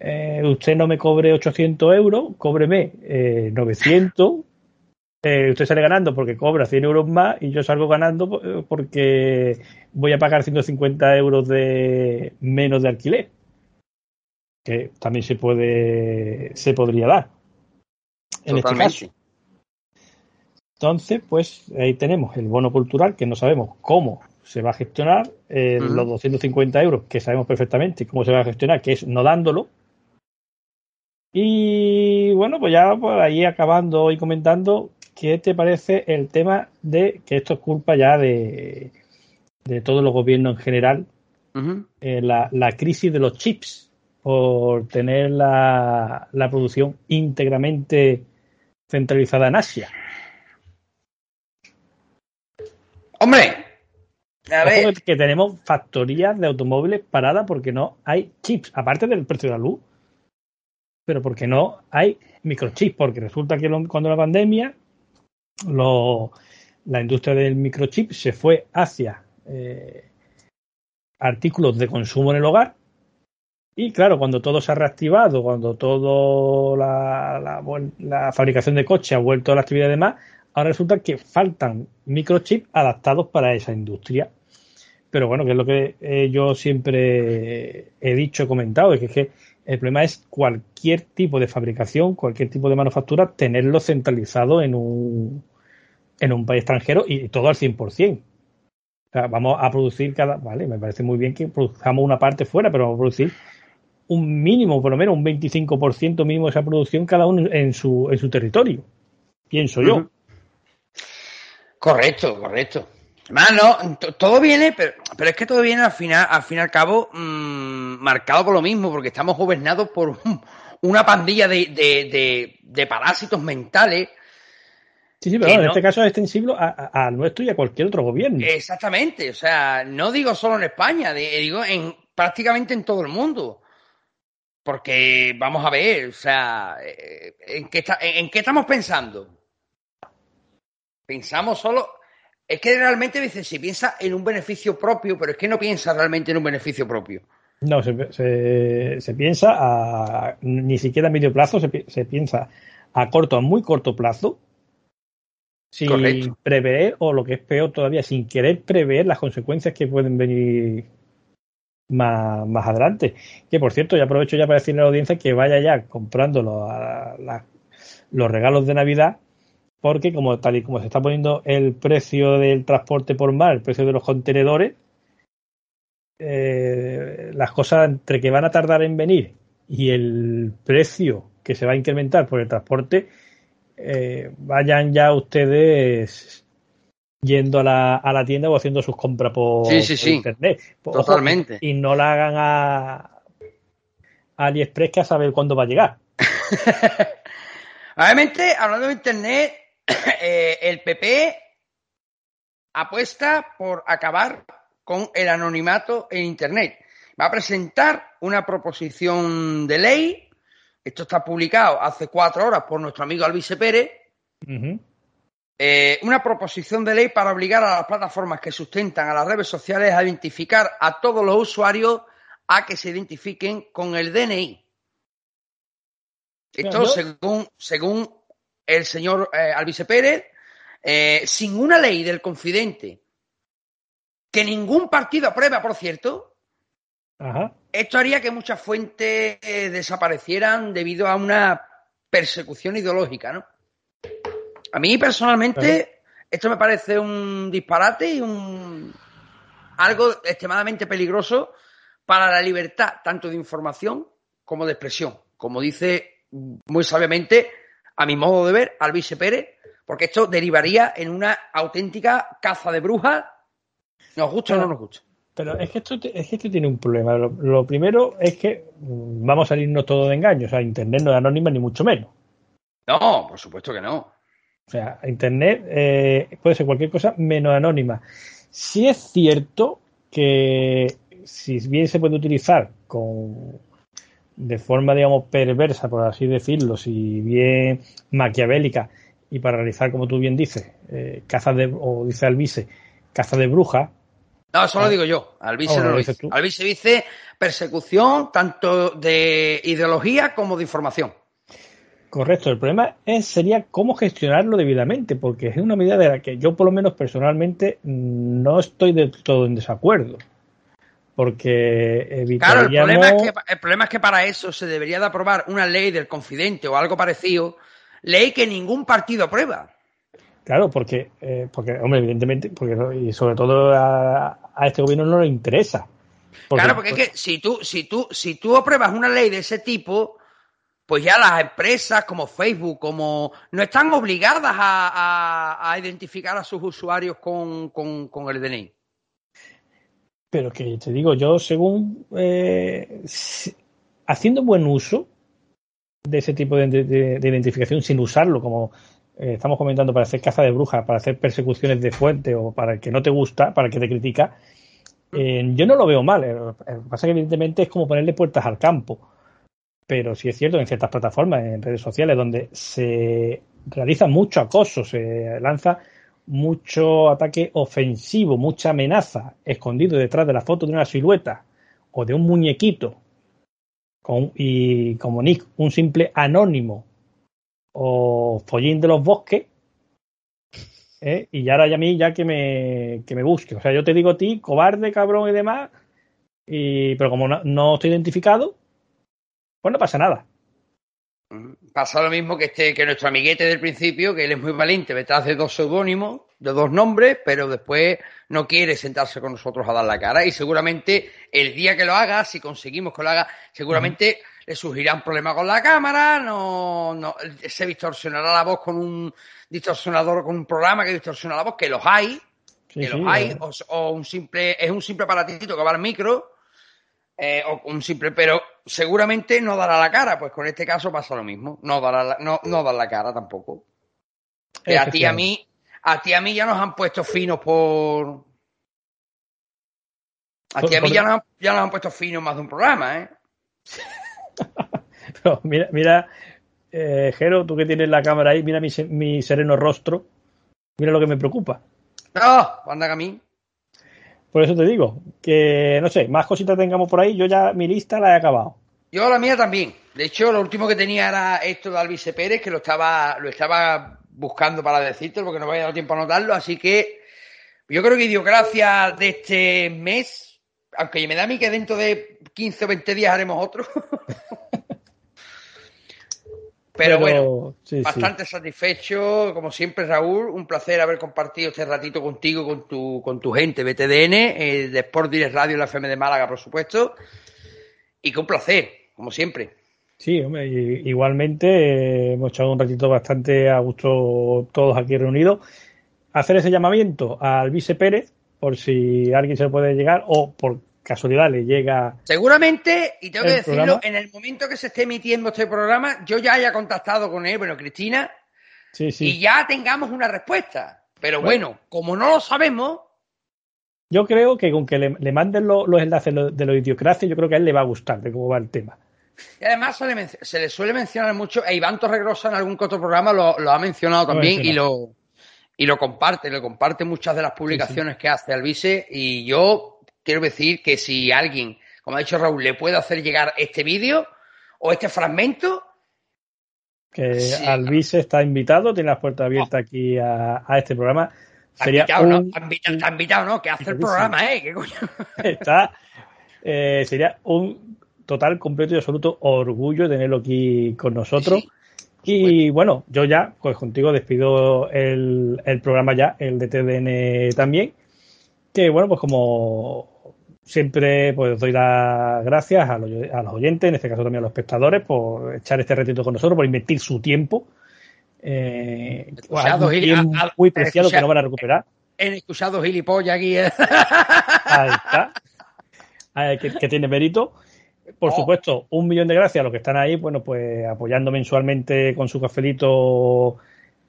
Eh, usted no me cobre 800 euros, cóbreme eh, 900. Eh, usted sale ganando porque cobra 100 euros más y yo salgo ganando eh, porque voy a pagar 150 euros de menos de alquiler. Que también se puede, se podría dar. En este caso. Entonces, pues ahí tenemos el bono cultural que no sabemos cómo se va a gestionar, eh, los 250 euros, que sabemos perfectamente cómo se va a gestionar, que es no dándolo. Y bueno, pues ya por ahí acabando y comentando, ¿qué te parece el tema de que esto es culpa ya de, de todos los gobiernos en general? Eh, la, la, crisis de los chips por tener la, la producción íntegramente centralizada en Asia. Hombre, que tenemos factorías de automóviles paradas porque no hay chips, aparte del precio de la luz, pero porque no hay microchips, porque resulta que cuando la pandemia la industria del microchip se fue hacia eh, artículos de consumo en el hogar. Y claro, cuando todo se ha reactivado, cuando todo la, la, fabricación de coches ha vuelto a la actividad de más, ahora resulta que faltan microchips adaptados para esa industria. Pero bueno, que es lo que eh, yo siempre he dicho, he comentado, es que, es que el problema es cualquier tipo de fabricación, cualquier tipo de manufactura, tenerlo centralizado en un, en un país extranjero y todo al 100%. O sea, vamos a producir cada. Vale, me parece muy bien que produzcamos una parte fuera, pero vamos a producir un mínimo, por lo menos un 25% mínimo de esa producción cada uno en su, en su territorio. Pienso yo. Correcto, correcto. Mano, todo viene, pero, pero, es que todo viene al final, al fin y al cabo, mmm, marcado por lo mismo, porque estamos gobernados por un, una pandilla de, de, de, de, parásitos mentales. Sí, sí, pero en este caso es extensible a, a, nuestro y a cualquier otro gobierno. Exactamente, o sea, no digo solo en España, digo en prácticamente en todo el mundo. Porque vamos a ver, o sea, eh, ¿en qué, está, en qué estamos pensando? Pensamos solo es que realmente dice, si piensa en un beneficio propio, pero es que no piensa realmente en un beneficio propio. No, se, se, se piensa a, ni siquiera a medio plazo, se, se, piensa a corto, a muy corto plazo, sin Correcto. prever, o lo que es peor todavía, sin querer prever las consecuencias que pueden venir más, más adelante. Que por cierto, ya aprovecho ya para decirle a la audiencia que vaya ya comprando los, la, los regalos de Navidad porque como tal y como se está poniendo el precio del transporte por mar, el precio de los contenedores, eh, las cosas entre que van a tardar en venir y el precio que se va a incrementar por el transporte, eh, vayan ya ustedes yendo a la, a la, tienda o haciendo sus compras por, sí, sí, por sí. internet. Totalmente. Y no la hagan a, a AliExpress que a saber cuándo va a llegar. <laughs> Obviamente, hablando de internet, <coughs> eh, el PP apuesta por acabar con el anonimato en Internet. Va a presentar una proposición de ley. Esto está publicado hace cuatro horas por nuestro amigo Alvise Pérez. Uh -huh. eh, una proposición de ley para obligar a las plataformas que sustentan a las redes sociales a identificar a todos los usuarios a que se identifiquen con el DNI. Esto, según, según el señor eh, Alvise Pérez, eh, sin una ley del confidente que ningún partido aprueba, por cierto, Ajá. esto haría que muchas fuentes eh, desaparecieran debido a una persecución ideológica, ¿no? A mí personalmente Ajá. esto me parece un disparate y un algo extremadamente peligroso para la libertad tanto de información como de expresión, como dice muy sabiamente a mi modo de ver, Alvise Pérez, porque esto derivaría en una auténtica caza de brujas, nos gusta pero, o no nos gusta. Pero es que esto, es que esto tiene un problema. Lo, lo, primero es que mm, vamos a salirnos todo de engaño. O sea, Internet no es anónima ni mucho menos. No, por supuesto que no. O sea, Internet eh, puede ser cualquier cosa menos anónima. Sí es cierto que si bien se puede utilizar con de forma, digamos, perversa, por así decirlo, si bien maquiavélica, y para realizar, como tú bien dices, eh, caza de, o dice Alvise, caza de brujas. No, eso lo ah, digo yo. Alvise oh, no lo dice. Tú. Alvise dice persecución tanto de ideología como de información. Correcto. El problema es, sería cómo gestionarlo debidamente, porque es una medida de la que yo, por lo menos personalmente, no estoy del todo en desacuerdo porque evitaríamos... Claro, el problema, es que, el problema es que para eso se debería de aprobar una ley del confidente o algo parecido, ley que ningún partido aprueba. Claro, porque, eh, porque hombre, evidentemente, porque y sobre todo a, a este gobierno no le interesa. Porque, claro, porque es que si tú, si tú, si tú apruebas una ley de ese tipo, pues ya las empresas como Facebook, como no están obligadas a, a, a identificar a sus usuarios con, con, con el DNI pero que te digo, yo según eh, haciendo buen uso de ese tipo de, de, de identificación sin usarlo como eh, estamos comentando para hacer caza de brujas, para hacer persecuciones de fuente o para el que no te gusta, para el que te critica, eh, yo no lo veo mal. Lo que pasa es que evidentemente es como ponerle puertas al campo. Pero sí es cierto en ciertas plataformas, en redes sociales, donde se realiza mucho acoso, se lanza mucho ataque ofensivo, mucha amenaza escondido detrás de la foto de una silueta o de un muñequito con, y como Nick, un simple anónimo o follín de los bosques, ¿eh? y ya ahora ya a mí ya que me, que me busque. O sea, yo te digo a ti, cobarde, cabrón y demás, y, pero como no, no estoy identificado, pues no pasa nada. Pasa lo mismo que este, que nuestro amiguete del principio, que él es muy valiente detrás de dos seudónimos, de dos nombres, pero después no quiere sentarse con nosotros a dar la cara. Y seguramente el día que lo haga, si conseguimos que lo haga, seguramente le surgirá un problema con la cámara, no, no, se distorsionará la voz con un distorsionador, con un programa que distorsiona la voz, que los hay, que los hay, o, o, un simple, es un simple aparatito que va al micro eh, o un simple, pero seguramente no dará la cara, pues con este caso pasa lo mismo, no dará la, no, no dar la cara tampoco. Que a ti a mí, a ti a mí ya nos han puesto finos por. A ti a mí ya nos, han, ya nos han puesto finos más de un programa, ¿eh? <laughs> Pero mira, mira eh, Jero, tú que tienes la cámara ahí, mira mi, mi sereno rostro, mira lo que me preocupa. No, anda a mí. Por eso te digo, que no sé, más cositas tengamos por ahí, yo ya mi lista la he acabado. Yo la mía también. De hecho, lo último que tenía era esto de Alvise Pérez, que lo estaba, lo estaba buscando para decirte, porque no me había dado tiempo a anotarlo, así que yo creo que Idiocracia de este mes, aunque me da a mí que dentro de 15 o 20 días haremos otro. <laughs> Pero, bueno, sí, bastante sí. satisfecho, como siempre, Raúl. Un placer haber compartido este ratito contigo, con tu, con tu gente, BTDN, eh, de Sport Direct Radio la FM de Málaga, por supuesto. Y con placer, como siempre. Sí, hombre, igualmente eh, hemos echado un ratito bastante a gusto todos aquí reunidos. Hacer ese llamamiento al vice Pérez, por si alguien se puede llegar, o por casualidad le llega. Seguramente, y tengo que decirlo, programa. en el momento que se esté emitiendo este programa, yo ya haya contactado con él, bueno, Cristina, sí, sí. y ya tengamos una respuesta. Pero bueno, bueno como no lo sabemos. Yo creo que con que le, le manden lo, los enlaces de los idiocracia, yo creo que a él le va a gustar de cómo va el tema. Y además se le, se le suele mencionar mucho, e Iván Torregrosa en algún otro programa lo, lo ha mencionado también y lo, y lo comparte, lo comparte muchas de las publicaciones sí. que hace Alvise y yo quiero decir que si alguien, como ha dicho Raúl, le puede hacer llegar este vídeo o este fragmento. Que sí, Alvise está invitado, tiene las puertas abiertas aquí a, a este programa. Sería invitado, un, ¿no? Está invitado, está invitado, ¿no? Que hace el programa, ¿eh? ¿Qué coño? <laughs> Está, eh, sería un total, completo y absoluto orgullo tenerlo aquí con nosotros. Sí. Y bueno, yo ya, pues contigo despido el, el programa ya, el de TDN también. Que bueno, pues como siempre pues doy las gracias a los, a los, oyentes, en este caso también a los espectadores, por echar este ratito con nosotros, por invertir su tiempo. Eh, escuchado, tiempo a, a, muy preciado que no van a recuperar. En escuchado gilipollas aquí. Ahí está. Que, que, tiene mérito. Por oh. supuesto, un millón de gracias a los que están ahí, bueno, pues apoyando mensualmente con su cafelito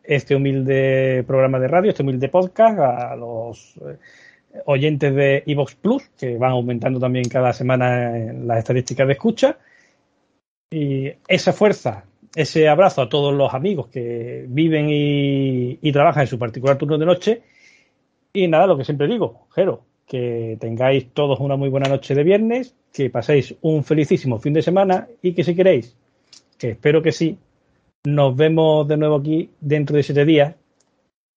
este humilde programa de radio, este humilde podcast, a los eh, oyentes de Evox Plus, que van aumentando también cada semana en las estadísticas de escucha. Y esa fuerza, ese abrazo a todos los amigos que viven y, y trabajan en su particular turno de noche. Y nada, lo que siempre digo, Jero, que tengáis todos una muy buena noche de viernes, que paséis un felicísimo fin de semana y que si queréis, que espero que sí, nos vemos de nuevo aquí dentro de siete días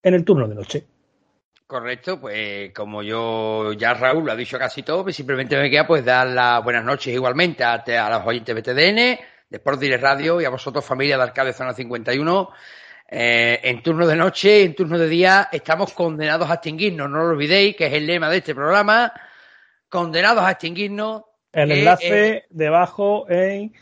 en el turno de noche. Correcto, pues como yo ya Raúl lo ha dicho casi todo, pues simplemente me queda pues dar las buenas noches igualmente a, a los oyentes de BTDN, de Sport Direct Radio y a vosotros familia de Arcade Zona 51. Eh, en turno de noche, en turno de día, estamos condenados a extinguirnos. No lo olvidéis, que es el lema de este programa. Condenados a extinguirnos. El enlace eh, debajo en,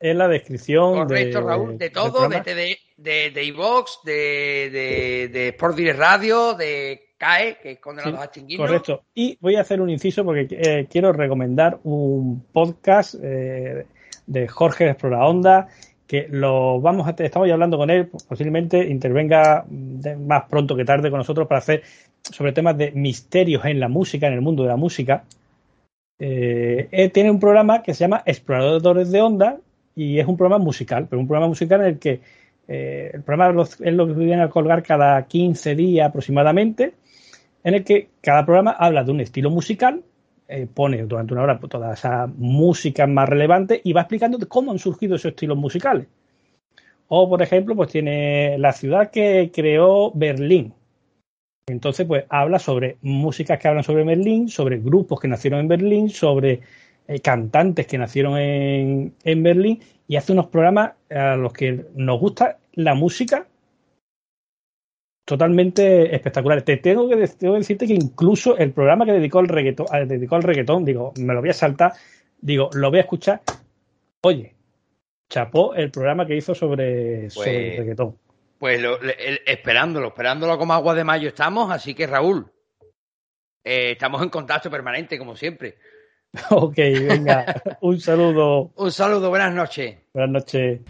en, la descripción. Correcto, de, Raúl, de todo, de, de, de, de iVox, de, de, de Sport Direct Radio, de CAE, que es Condenados sí, a extinguirnos. Correcto. Y voy a hacer un inciso porque eh, quiero recomendar un podcast eh, de Jorge Explora Onda que lo vamos a estamos ya hablando con él, posiblemente intervenga más pronto que tarde con nosotros para hacer sobre temas de misterios en la música, en el mundo de la música. Eh, él tiene un programa que se llama Exploradores de Onda y es un programa musical, pero un programa musical en el que eh, el programa es lo que viene a colgar cada 15 días aproximadamente, en el que cada programa habla de un estilo musical eh, pone durante una hora toda esa música más relevante y va explicando cómo han surgido esos estilos musicales. O, por ejemplo, pues tiene la ciudad que creó Berlín. Entonces, pues habla sobre músicas que hablan sobre Berlín, sobre grupos que nacieron en Berlín, sobre eh, cantantes que nacieron en, en Berlín y hace unos programas a los que nos gusta la música totalmente espectaculares. Te tengo que, decirte que incluso el programa que dedicó al reggaetón, dedicó al reggaetón, digo, me lo voy a saltar, digo, lo voy a escuchar. Oye, chapó el programa que hizo sobre, sobre el Pues- reggaetón. Pues lo- el- esperándolo, esperándolo como agua de mayo estamos, así que Raúl, eh, estamos en contacto permanente, como siempre. <laughs> Ok, venga, un saludo, Un saludo, buenas noches. buenas noches.